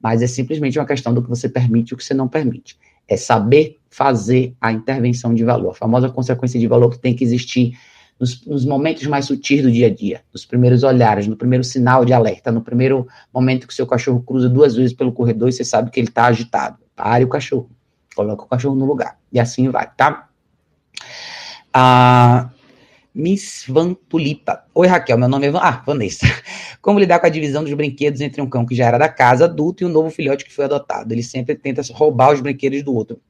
Mas é simplesmente uma questão do que você permite e o que você não permite. É saber fazer a intervenção de valor, a famosa consequência de valor que tem que existir nos, nos, momentos mais sutis do dia a dia, nos primeiros olhares, no primeiro sinal de alerta, no primeiro momento que o seu cachorro cruza duas vezes pelo corredor e você sabe que ele está agitado. Pare o cachorro, coloca o cachorro no lugar. E assim vai, tá? Ah, Miss Van Tulipa. Oi, Raquel, meu nome é Van... Ah, Vanessa. Como lidar com a divisão dos brinquedos entre um cão que já era da casa, adulto, e um novo filhote que foi adotado? Ele sempre tenta roubar os brinquedos do outro.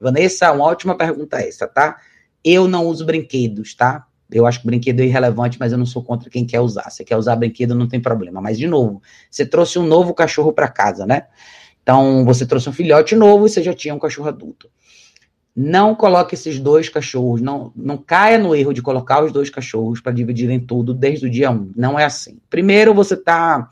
Vanessa, uma ótima pergunta essa, tá? Eu não uso brinquedos, tá? Eu acho que brinquedo é irrelevante, mas eu não sou contra quem quer usar. Se quer usar brinquedo, não tem problema. Mas, de novo, você trouxe um novo cachorro para casa, né? Então, você trouxe um filhote novo e você já tinha um cachorro adulto. Não coloque esses dois cachorros, não, não caia no erro de colocar os dois cachorros para dividirem tudo desde o dia 1. Um. Não é assim. Primeiro, você está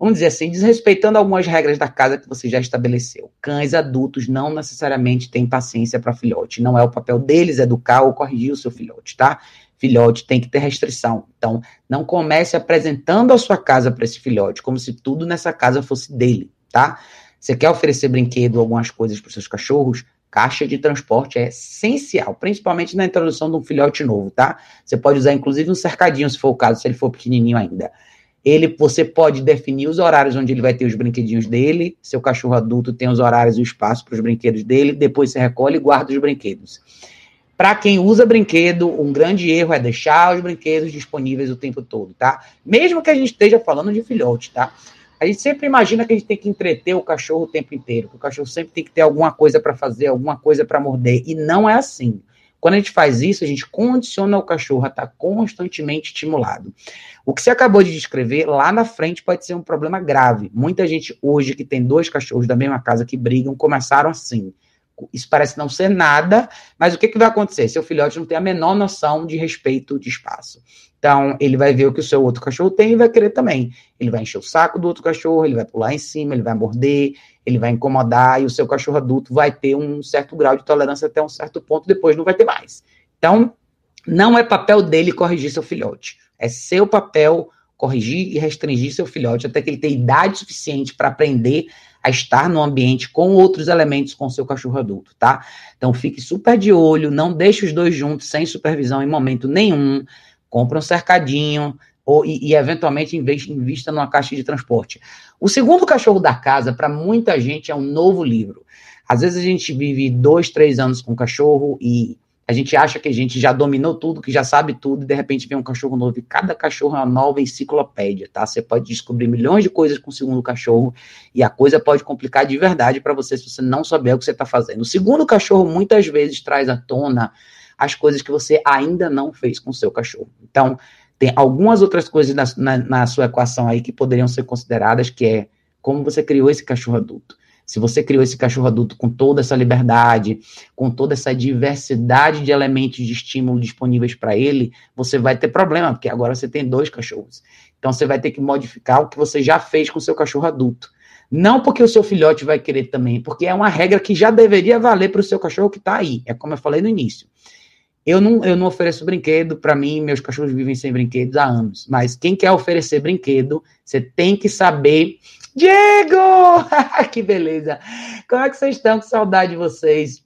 vamos dizer assim, desrespeitando algumas regras da casa que você já estabeleceu. Cães adultos não necessariamente têm paciência para filhote. Não é o papel deles educar ou corrigir o seu filhote, tá? Filhote tem que ter restrição. Então, não comece apresentando a sua casa para esse filhote como se tudo nessa casa fosse dele, tá? Você quer oferecer brinquedo, algumas coisas para seus cachorros? Caixa de transporte é essencial, principalmente na introdução de um filhote novo, tá? Você pode usar inclusive um cercadinho, se for o caso, se ele for pequenininho ainda. Ele, você pode definir os horários onde ele vai ter os brinquedinhos dele. Seu cachorro adulto tem os horários e o espaço para os brinquedos dele. Depois você recolhe e guarda os brinquedos. Para quem usa brinquedo, um grande erro é deixar os brinquedos disponíveis o tempo todo, tá? Mesmo que a gente esteja falando de filhote, tá? A gente sempre imagina que a gente tem que entreter o cachorro o tempo inteiro, que o cachorro sempre tem que ter alguma coisa para fazer, alguma coisa para morder, e não é assim. Quando a gente faz isso, a gente condiciona o cachorro a estar tá constantemente estimulado. O que você acabou de descrever, lá na frente pode ser um problema grave. Muita gente hoje que tem dois cachorros da mesma casa que brigam, começaram assim. Isso parece não ser nada, mas o que, que vai acontecer? Seu filhote não tem a menor noção de respeito de espaço. Então, ele vai ver o que o seu outro cachorro tem e vai querer também. Ele vai encher o saco do outro cachorro, ele vai pular em cima, ele vai morder, ele vai incomodar, e o seu cachorro adulto vai ter um certo grau de tolerância até um certo ponto, depois não vai ter mais. Então, não é papel dele corrigir seu filhote. É seu papel corrigir e restringir seu filhote até que ele tenha idade suficiente para aprender a estar no ambiente com outros elementos com seu cachorro adulto, tá? Então fique super de olho, não deixe os dois juntos sem supervisão em momento nenhum. Compre um cercadinho, ou, e, e, eventualmente invista numa caixa de transporte. O segundo cachorro da casa, para muita gente, é um novo livro. Às vezes a gente vive dois, três anos com o cachorro e a gente acha que a gente já dominou tudo, que já sabe tudo, e de repente vem um cachorro novo. E cada cachorro é uma nova enciclopédia, tá? Você pode descobrir milhões de coisas com o segundo cachorro, e a coisa pode complicar de verdade para você se você não souber o que você está fazendo. O segundo cachorro muitas vezes traz à tona as coisas que você ainda não fez com o seu cachorro. Então, tem algumas outras coisas na, na, na sua equação aí que poderiam ser consideradas, que é como você criou esse cachorro adulto. Se você criou esse cachorro adulto com toda essa liberdade, com toda essa diversidade de elementos de estímulo disponíveis para ele, você vai ter problema, porque agora você tem dois cachorros. Então você vai ter que modificar o que você já fez com o seu cachorro adulto. Não porque o seu filhote vai querer também, porque é uma regra que já deveria valer para o seu cachorro que está aí. É como eu falei no início. Eu não, eu não ofereço brinquedo, para mim, meus cachorros vivem sem brinquedos há anos. Mas quem quer oferecer brinquedo, você tem que saber. Diego! que beleza! Como é que vocês estão? Com saudade de vocês.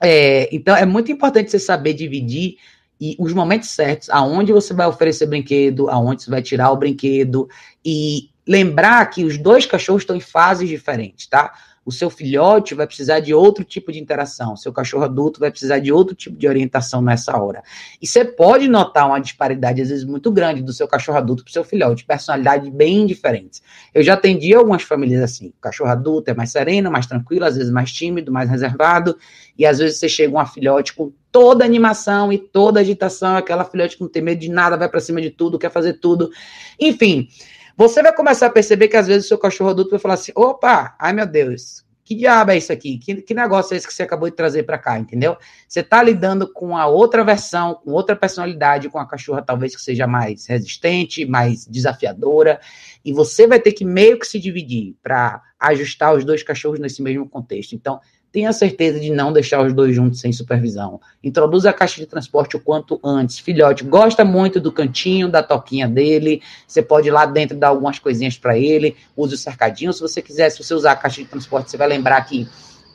É, então, é muito importante você saber dividir e os momentos certos, aonde você vai oferecer brinquedo, aonde você vai tirar o brinquedo, e lembrar que os dois cachorros estão em fases diferentes, tá? O seu filhote vai precisar de outro tipo de interação, seu cachorro adulto vai precisar de outro tipo de orientação nessa hora. E você pode notar uma disparidade, às vezes, muito grande do seu cachorro adulto para o seu filhote, personalidades bem diferentes. Eu já atendi algumas famílias assim: o cachorro adulto é mais sereno, mais tranquilo, às vezes mais tímido, mais reservado, e às vezes você chega uma filhote com toda animação e toda agitação, aquela filhote que não tem medo de nada, vai para cima de tudo, quer fazer tudo. Enfim. Você vai começar a perceber que às vezes o seu cachorro adulto vai falar assim: opa, ai meu Deus, que diabo é isso aqui? Que, que negócio é esse que você acabou de trazer para cá, entendeu? Você está lidando com a outra versão, com outra personalidade, com a cachorra talvez que seja mais resistente, mais desafiadora, e você vai ter que meio que se dividir para ajustar os dois cachorros nesse mesmo contexto. Então, tenha certeza de não deixar os dois juntos sem supervisão. Introduza a caixa de transporte o quanto antes. Filhote, gosta muito do cantinho, da toquinha dele. Você pode ir lá dentro dar algumas coisinhas para ele. Use o cercadinho. Se você quiser, se você usar a caixa de transporte, você vai lembrar que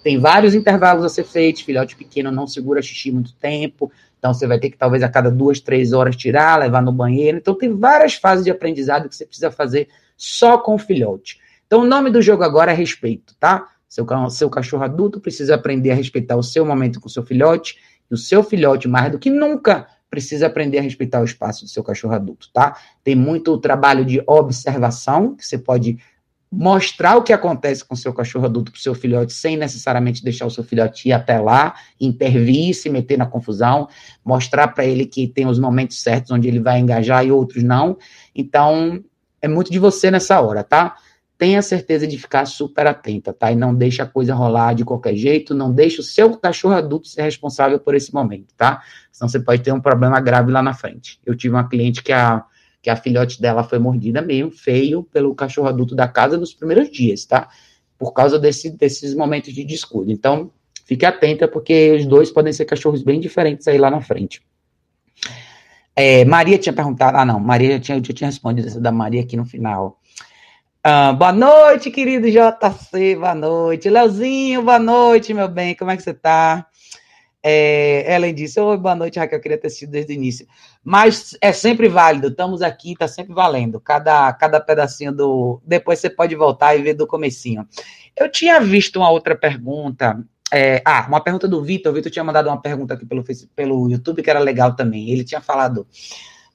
tem vários intervalos a ser feitos. Filhote pequeno não segura xixi muito tempo. Então, você vai ter que, talvez, a cada duas, três horas tirar, levar no banheiro. Então, tem várias fases de aprendizado que você precisa fazer só com o filhote. Então, o nome do jogo agora é respeito, tá? Seu, seu cachorro adulto precisa aprender a respeitar o seu momento com o seu filhote, e o seu filhote, mais do que nunca, precisa aprender a respeitar o espaço do seu cachorro adulto, tá? Tem muito trabalho de observação, que você pode mostrar o que acontece com o seu cachorro adulto para o seu filhote, sem necessariamente deixar o seu filhote ir até lá, intervir, se meter na confusão, mostrar para ele que tem os momentos certos onde ele vai engajar e outros não. Então, é muito de você nessa hora, tá? Tenha certeza de ficar super atenta, tá? E não deixe a coisa rolar de qualquer jeito, não deixe o seu cachorro adulto ser responsável por esse momento, tá? Senão você pode ter um problema grave lá na frente. Eu tive uma cliente que a que a filhote dela foi mordida meio feio pelo cachorro adulto da casa nos primeiros dias, tá? Por causa desse, desses momentos de descuido. Então, fique atenta, porque os dois podem ser cachorros bem diferentes aí lá na frente. É, Maria tinha perguntado, ah, não, Maria já tinha, eu já tinha respondido essa da Maria aqui no final. Ah, boa noite, querido JC, boa noite. Leozinho, boa noite, meu bem, como é que você tá? É, Ellen disse: Oi, boa noite, Raquel. Eu queria ter sido desde o início. Mas é sempre válido, estamos aqui, está sempre valendo. Cada, cada pedacinho do. Depois você pode voltar e ver do comecinho. Eu tinha visto uma outra pergunta. É... Ah, uma pergunta do Vitor. O Vitor tinha mandado uma pergunta aqui pelo, pelo YouTube que era legal também. Ele tinha falado.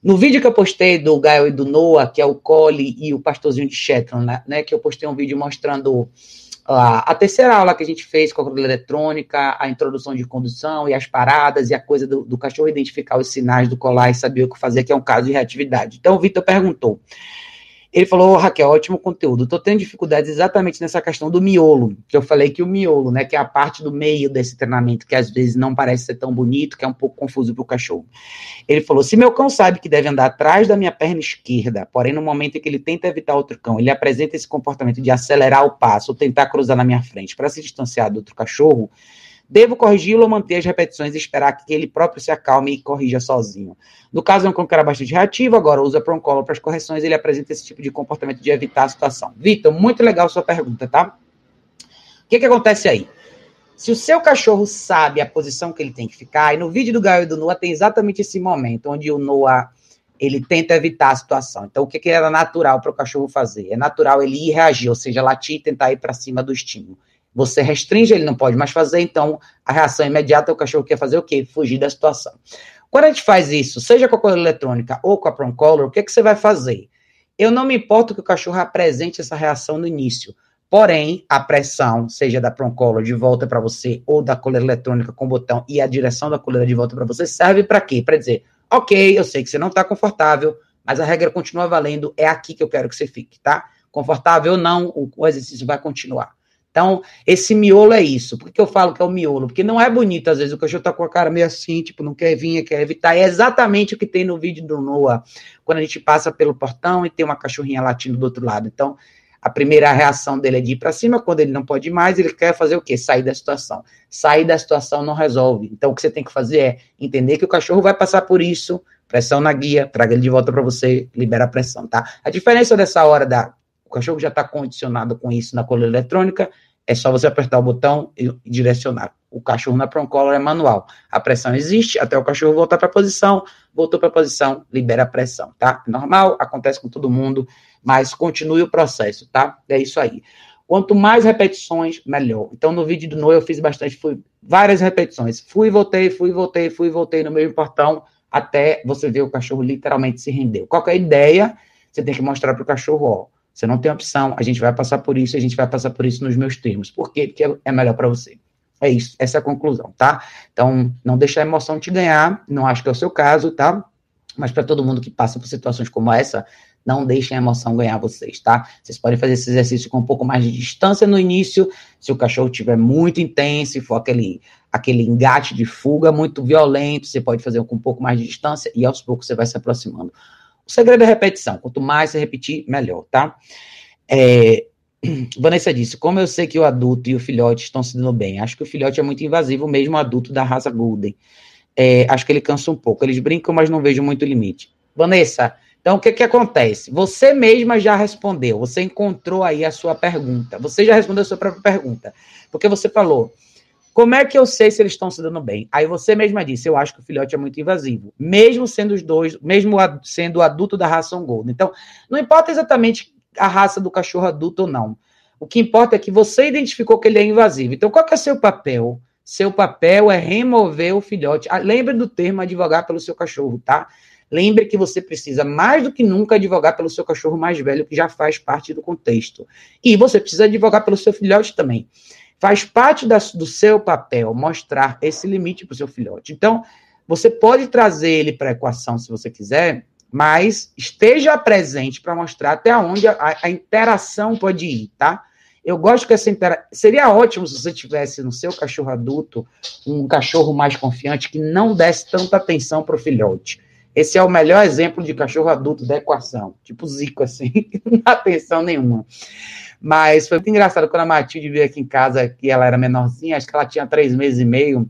No vídeo que eu postei do Gael e do Noah, que é o Cole e o pastorzinho de Shetland, né, né? Que eu postei um vídeo mostrando a, a terceira aula que a gente fez com a corrida eletrônica, a introdução de condução e as paradas e a coisa do, do cachorro identificar os sinais do colar e saber o que fazer, que é um caso de reatividade. Então, o Vitor perguntou. Ele falou, oh, Raquel, ótimo conteúdo. Estou tendo dificuldades exatamente nessa questão do miolo, que eu falei que o miolo, né, que é a parte do meio desse treinamento, que às vezes não parece ser tão bonito, que é um pouco confuso para o cachorro. Ele falou: se meu cão sabe que deve andar atrás da minha perna esquerda, porém no momento em que ele tenta evitar outro cão, ele apresenta esse comportamento de acelerar o passo ou tentar cruzar na minha frente para se distanciar do outro cachorro, Devo corrigi-lo ou manter as repetições e esperar que ele próprio se acalme e corrija sozinho. No caso, é um cão que era bastante reativo, agora usa Proncolo para as correções, ele apresenta esse tipo de comportamento de evitar a situação. Vitor, muito legal sua pergunta, tá? O que, que acontece aí? Se o seu cachorro sabe a posição que ele tem que ficar, e no vídeo do Gael e do Noah tem exatamente esse momento, onde o Noah ele tenta evitar a situação. Então, o que, que era natural para o cachorro fazer? É natural ele ir reagir, ou seja, latir e tentar ir para cima do estímulo. Você restringe, ele não pode mais fazer, então a reação imediata, o cachorro quer fazer o quê? Fugir da situação. Quando a gente faz isso, seja com a coisa eletrônica ou com a Prong Color, o que, que você vai fazer? Eu não me importo que o cachorro apresente essa reação no início. Porém, a pressão, seja da Prong Color de volta para você ou da coleira eletrônica com botão e a direção da coleira de volta para você, serve para quê? Para dizer, ok, eu sei que você não está confortável, mas a regra continua valendo, é aqui que eu quero que você fique, tá? Confortável ou não, o exercício vai continuar. Então, esse miolo é isso. Por que eu falo que é o miolo? Porque não é bonito, às vezes, o cachorro tá com a cara meio assim, tipo, não quer vir, quer evitar. É exatamente o que tem no vídeo do Noah, quando a gente passa pelo portão e tem uma cachorrinha latindo do outro lado. Então, a primeira reação dele é de ir para cima, quando ele não pode mais, ele quer fazer o quê? Sair da situação. Sair da situação não resolve. Então, o que você tem que fazer é entender que o cachorro vai passar por isso, pressão na guia, traga ele de volta para você, libera a pressão, tá? A diferença dessa hora da cachorro já está condicionado com isso na coleira eletrônica, é só você apertar o botão e direcionar. O cachorro na Proncolor é manual. A pressão existe até o cachorro voltar para a posição, voltou para a posição, libera a pressão, tá? Normal, acontece com todo mundo, mas continue o processo, tá? É isso aí. Quanto mais repetições, melhor. Então, no vídeo do Noé, eu fiz bastante, fui várias repetições. Fui, voltei, fui, voltei, fui, voltei no mesmo portão, até você ver o cachorro literalmente se render. Qual é ideia? Você tem que mostrar para o cachorro, ó, você não tem opção, a gente vai passar por isso, a gente vai passar por isso nos meus termos. Por quê? Porque é melhor para você. É isso, essa é a conclusão, tá? Então, não deixe a emoção te ganhar, não acho que é o seu caso, tá? Mas para todo mundo que passa por situações como essa, não deixem a emoção ganhar vocês, tá? Vocês podem fazer esse exercício com um pouco mais de distância no início, se o cachorro estiver muito intenso, se for aquele, aquele engate de fuga muito violento, você pode fazer com um pouco mais de distância e aos poucos você vai se aproximando. O segredo é repetição. Quanto mais você repetir, melhor, tá? É, Vanessa disse: Como eu sei que o adulto e o filhote estão se dando bem? Acho que o filhote é muito invasivo, mesmo o adulto da raça Golden. É, acho que ele cansa um pouco. Eles brincam, mas não vejo muito limite. Vanessa, então o que, que acontece? Você mesma já respondeu, você encontrou aí a sua pergunta. Você já respondeu a sua própria pergunta. Porque você falou: como é que eu sei se eles estão se dando bem? Aí você mesma disse, eu acho que o filhote é muito invasivo, mesmo sendo os dois, mesmo sendo o adulto da raça Golden. Então, não importa exatamente a raça do cachorro adulto ou não. O que importa é que você identificou que ele é invasivo. Então, qual que é seu papel? Seu papel é remover o filhote. Ah, lembre do termo advogar pelo seu cachorro, tá? Lembre que você precisa mais do que nunca advogar pelo seu cachorro mais velho, que já faz parte do contexto. E você precisa advogar pelo seu filhote também. Faz parte da, do seu papel mostrar esse limite para o seu filhote. Então, você pode trazer ele para a equação se você quiser, mas esteja presente para mostrar até onde a, a, interação pode ir, tá? Eu gosto que essa interação. Seria ótimo se você tivesse no seu cachorro adulto um cachorro mais confiante que não desse tanta atenção para o filhote. Esse é o melhor exemplo de cachorro adulto da equação. Tipo Zico, assim, não dá atenção nenhuma. Mas foi muito engraçado quando a Matilde veio aqui em casa, que ela era menorzinha, acho que ela tinha três meses e meio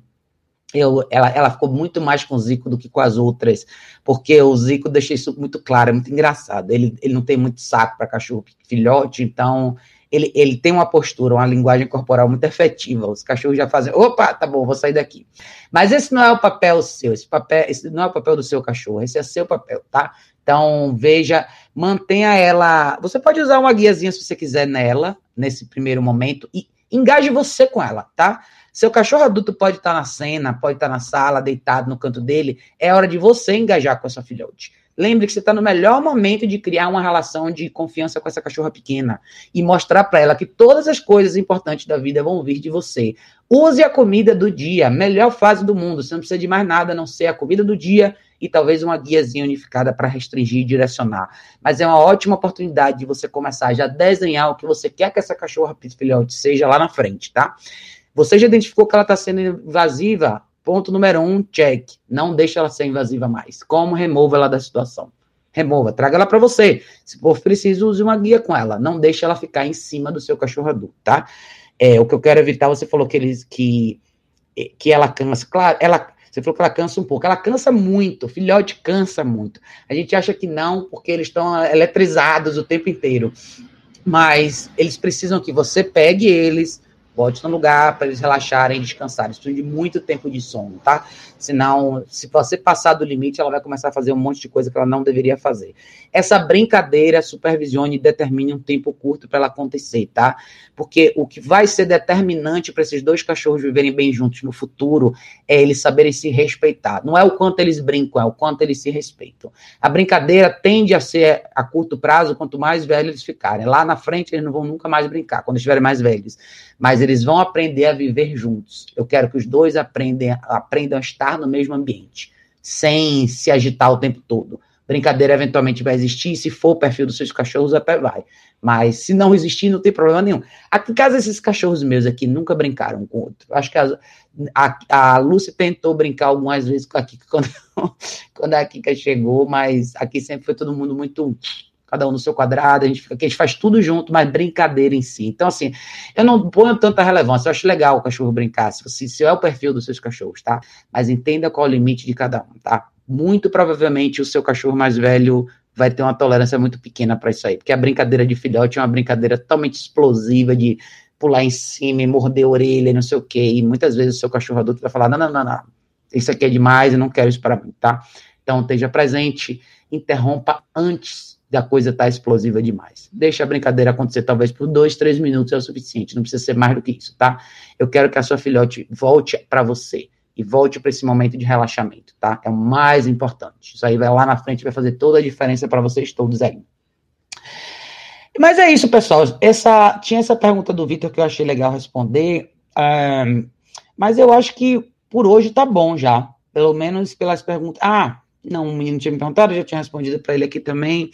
eu, ela, ela ficou muito mais com o Zico do que com as outras, porque o Zico deixei isso muito claro, é muito engraçado. Ele, ele não tem muito saco para cachorro filhote, então ele, ele tem uma postura, uma linguagem corporal muito efetiva. Os cachorros já fazem, opa, tá bom, vou sair daqui. Mas esse não é o papel seu, esse papel, esse não é o papel do seu cachorro, esse é seu papel, tá? Então, veja, mantenha ela. Você pode usar uma guiazinha se você quiser nela, nesse primeiro momento, e engaje você com ela, tá? Seu cachorro adulto pode estar na cena, pode estar na sala, deitado no canto dele. É hora de você engajar com essa filhote. Lembre que você está no melhor momento de criar uma relação de confiança com essa cachorra pequena e mostrar para ela que todas as coisas importantes da vida vão vir de você. Use a comida do dia, melhor fase do mundo. Você não precisa de mais nada a não ser a comida do dia e talvez uma guiazinha unificada para restringir e direcionar. Mas é uma ótima oportunidade de você começar já a desenhar o que você quer que essa cachorra filhote seja lá na frente, tá? Você já identificou que ela está sendo invasiva? Ponto número um, check. Não deixa ela ser invasiva mais. Como remova ela da situação? Remova, traga ela para você. Se for preciso, use uma guia com ela. Não deixe ela ficar em cima do seu cachorro adulto, tá? É, o que eu quero evitar, você falou que, eles, que, que ela cansa. Claro, ela, você falou que ela cansa um pouco. Ela cansa muito, o filhote cansa muito. A gente acha que não, porque eles estão eletrizados o tempo inteiro. Mas eles precisam que você pegue eles, Bote no lugar para eles relaxarem, descansarem. Eles precisam de muito tempo de sono, tá? Senão, se você passar do limite, ela vai começar a fazer um monte de coisa que ela não deveria fazer. Essa brincadeira, supervisione e determine um tempo curto para ela acontecer, tá? Porque o que vai ser determinante para esses dois cachorros viverem bem juntos no futuro é eles saberem se respeitar. Não é o quanto eles brincam, é o quanto eles se respeitam. A brincadeira tende a ser a curto prazo, quanto mais velhos eles ficarem. Lá na frente, eles não vão nunca mais brincar, quando estiverem mais velhos. Mas eles vão aprender a viver juntos. Eu quero que os dois aprendem, aprendam a estar no mesmo ambiente, sem se agitar o tempo todo. Brincadeira eventualmente vai existir, se for o perfil dos seus cachorros, até vai. Mas se não existir, não tem problema nenhum. Aqui em casa, esses cachorros meus aqui nunca brincaram com outro. Acho que a, a, a Lúcia tentou brincar algumas vezes com a Kika quando, quando a Kika chegou, mas aqui sempre foi todo mundo muito cada um no seu quadrado, a gente fica aqui, a gente faz tudo junto, mas brincadeira em si. Então, assim, eu não ponho tanta relevância, eu acho legal o cachorro brincar, se, se é o perfil dos seus cachorros, tá? Mas entenda qual é o limite de cada um, tá? Muito provavelmente o seu cachorro mais velho vai ter uma tolerância muito pequena para isso aí, porque a brincadeira de filhote é uma brincadeira totalmente explosiva de pular em cima e morder a orelha não sei o quê, e muitas vezes o seu cachorro adulto vai falar, não, não, não, não, isso aqui é demais, eu não quero isso para mim, tá? Então, esteja presente, interrompa antes da coisa estar tá explosiva demais. Deixa a brincadeira acontecer talvez por dois, três minutos é o suficiente, não precisa ser mais do que isso, tá? Eu quero que a sua filhote volte para você e volte para esse momento de relaxamento, tá? É o mais importante. Isso aí vai lá na frente, vai fazer toda a diferença para vocês todos aí. Mas é isso, pessoal. Essa, tinha essa pergunta do Vitor que eu achei legal responder, um, mas eu acho que por hoje tá bom já. Pelo menos pelas perguntas. Ah, não, o menino tinha me perguntado, eu já tinha respondido para ele aqui também.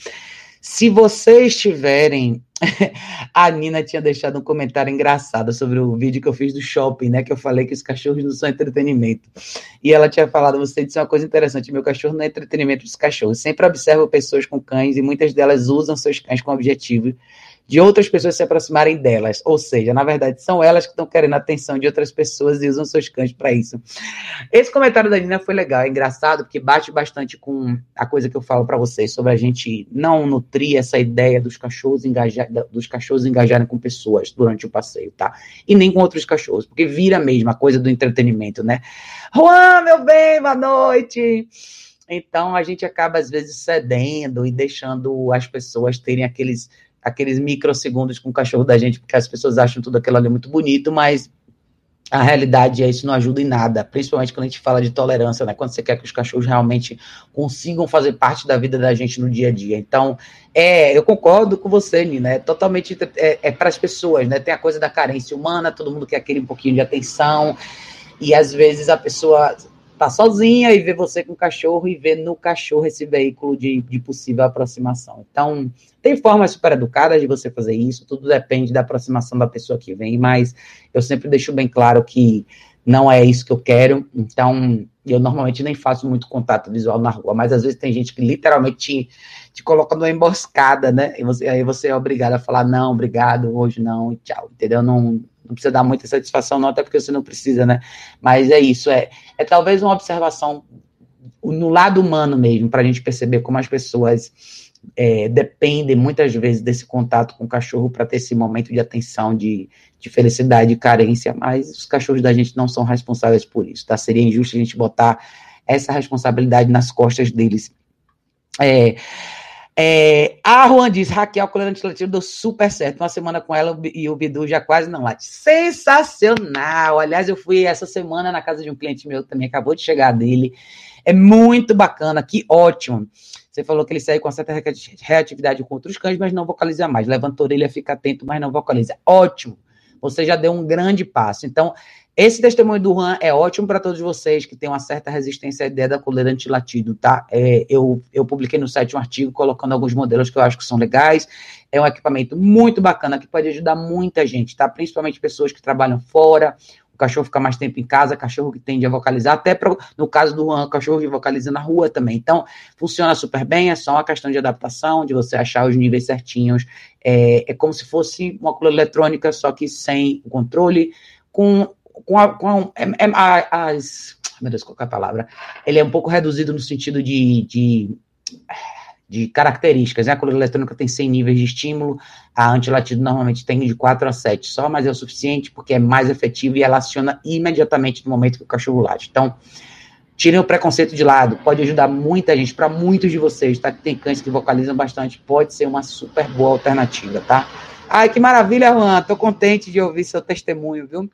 Se vocês tiverem. a Nina tinha deixado um comentário engraçado sobre o vídeo que eu fiz do shopping, né? Que eu falei que os cachorros não são entretenimento. E ela tinha falado, você disse uma coisa interessante: meu cachorro não é entretenimento dos cachorros. Sempre observo pessoas com cães e muitas delas usam seus cães com objetivo de outras pessoas se aproximarem delas. Ou seja, na verdade, são elas que estão querendo a atenção de outras pessoas e usam seus cães para isso. Esse comentário da Nina foi legal, é engraçado, porque bate bastante com a coisa que eu falo para vocês sobre a gente não nutrir essa ideia dos cachorros, engajar, dos cachorros engajarem com pessoas durante o passeio, tá? E nem com outros cachorros, porque vira mesmo a coisa do entretenimento, né? Juan, meu bem, boa noite! Então a gente acaba às vezes cedendo e deixando as pessoas terem aqueles aqueles microsegundos com o cachorro da gente, porque as pessoas acham tudo aquilo ali muito bonito, mas a realidade é isso não ajuda em nada, principalmente quando a gente fala de tolerância, né? Quando você quer que os cachorros realmente consigam fazer parte da vida da gente no dia a dia. Então, é, eu concordo com você, Nina. É totalmente é, é para as pessoas, né? Tem a coisa da carência humana, todo mundo quer aquele um pouquinho de atenção, e às vezes a pessoa tá sozinha e vê você com o cachorro e vê no cachorro esse veículo de, de possível aproximação. Então, tem formas super educadas de você fazer isso, tudo depende da aproximação da pessoa que vem, mas eu sempre deixo bem claro que não é isso que eu quero, então eu normalmente nem faço muito contato visual na rua, mas às vezes tem gente que literalmente te, coloca numa emboscada, né? E você, aí você é obrigado a falar, não, obrigado, hoje não, e tchau, entendeu? Não, não precisa dar muita satisfação, não, até porque você não precisa, né? Mas é isso, é, é talvez uma observação no lado humano mesmo, para a gente perceber como as pessoas é, dependem muitas vezes desse contato com o cachorro para ter esse momento de atenção, de, de felicidade e carência, mas os cachorros da gente não são responsáveis por isso, tá? Seria injusto a gente botar essa responsabilidade nas costas deles. É, é, a Juan diz, Raquel Colorante Latino deu super certo. Uma semana com ela e o Bidu já quase não late. Sensacional! Aliás, eu fui essa semana na casa de um cliente meu também, acabou de chegar dele. É muito bacana, que ótimo. Você falou que ele segue com certa reatividade com outros cães, mas não vocaliza mais. Levanta a orelha, fica atento, mas não vocaliza. Ótimo! Você já deu um grande passo. Então, esse testemunho do Juan é ótimo para todos vocês que têm uma certa resistência à ideia da coleira antilatido, tá? É, eu, eu publiquei no site um artigo colocando alguns modelos que eu acho que são legais. É um equipamento muito bacana que pode ajudar muita gente, tá? Principalmente pessoas que trabalham fora, o cachorro fica mais tempo em casa, cachorro que tende a vocalizar, até pro, no caso do Juan, cachorro que vocaliza na rua também. Então, funciona super bem, é só uma questão de adaptação, de você achar os níveis certinhos. É, é como se fosse uma coleira eletrônica, só que sem o controle, com com, a, com a, é, é, as. Meu Deus, qual é a palavra? Ele é um pouco reduzido no sentido de, de, de características. Né? A coluna eletrônica tem 100 níveis de estímulo, a antilatido normalmente tem de 4 a 7 só, mas é o suficiente porque é mais efetivo e ela aciona imediatamente no momento que o cachorro late. Então, tirem o preconceito de lado, pode ajudar muita gente, para muitos de vocês, tá? Que tem cães que vocalizam bastante, pode ser uma super boa alternativa, tá? Ai, que maravilha, Juan. Tô contente de ouvir seu testemunho, viu?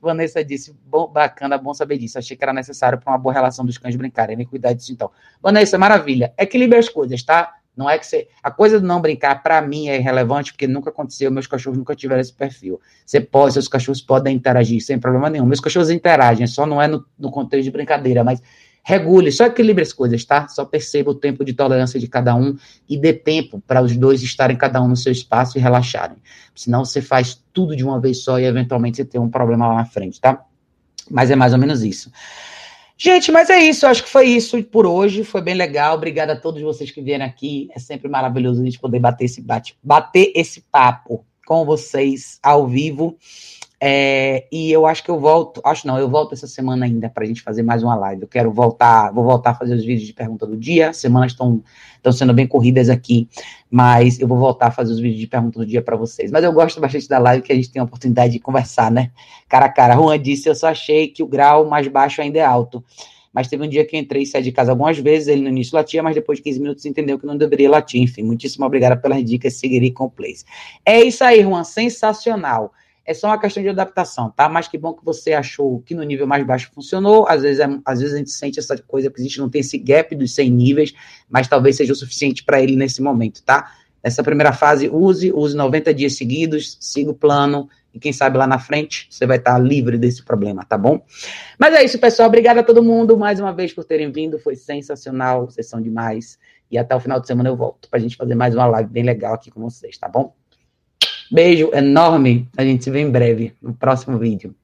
Vanessa disse, bom, bacana, bom saber disso. Achei que era necessário para uma boa relação dos cães brincarem. Nem cuidar disso, então. Vanessa, maravilha. Equilibre as coisas, tá? Não é que você. A coisa de não brincar, para mim, é irrelevante, porque nunca aconteceu. Meus cachorros nunca tiveram esse perfil. Você pode, seus cachorros podem interagir sem problema nenhum. Meus cachorros interagem, só não é no, no contexto de brincadeira, mas Regule, só equilibre as coisas, tá? Só perceba o tempo de tolerância de cada um e dê tempo para os dois estarem cada um no seu espaço e relaxarem. Senão você faz tudo de uma vez só e eventualmente você tem um problema lá na frente, tá? Mas é mais ou menos isso. Gente, mas é isso. Acho que foi isso por hoje. Foi bem legal. Obrigada a todos vocês que vieram aqui. É sempre maravilhoso a gente poder bater esse bate, bater esse papo com vocês ao vivo. É, e eu acho que eu volto, acho não, eu volto essa semana ainda para a gente fazer mais uma live. Eu quero voltar, vou voltar a fazer os vídeos de pergunta do dia. Semanas estão sendo bem corridas aqui, mas eu vou voltar a fazer os vídeos de pergunta do dia para vocês. Mas eu gosto bastante da live que a gente tem a oportunidade de conversar, né? Cara a cara. Juan disse: eu só achei que o grau mais baixo ainda é alto. Mas teve um dia que entrei e saí de casa algumas vezes, ele no início latia, mas depois de 15 minutos entendeu que não deveria latir. Enfim, muitíssimo obrigado pelas dicas, seguirei com plays. É isso aí, Juan, sensacional. É só uma questão de adaptação, tá? Mas que bom que você achou que no nível mais baixo funcionou. Às vezes, é, às vezes a gente sente essa coisa que a gente não tem esse gap dos 100 níveis, mas talvez seja o suficiente para ele nesse momento, tá? Nessa primeira fase, use, use 90 dias seguidos, siga o plano, e quem sabe lá na frente você vai estar livre desse problema, tá bom? Mas é isso, pessoal. Obrigada a todo mundo mais uma vez por terem vindo. Foi sensacional, vocês são demais. E até o final de semana eu volto para a gente fazer mais uma live bem legal aqui com vocês, tá bom? Beijo enorme. A gente se vê em breve no próximo vídeo.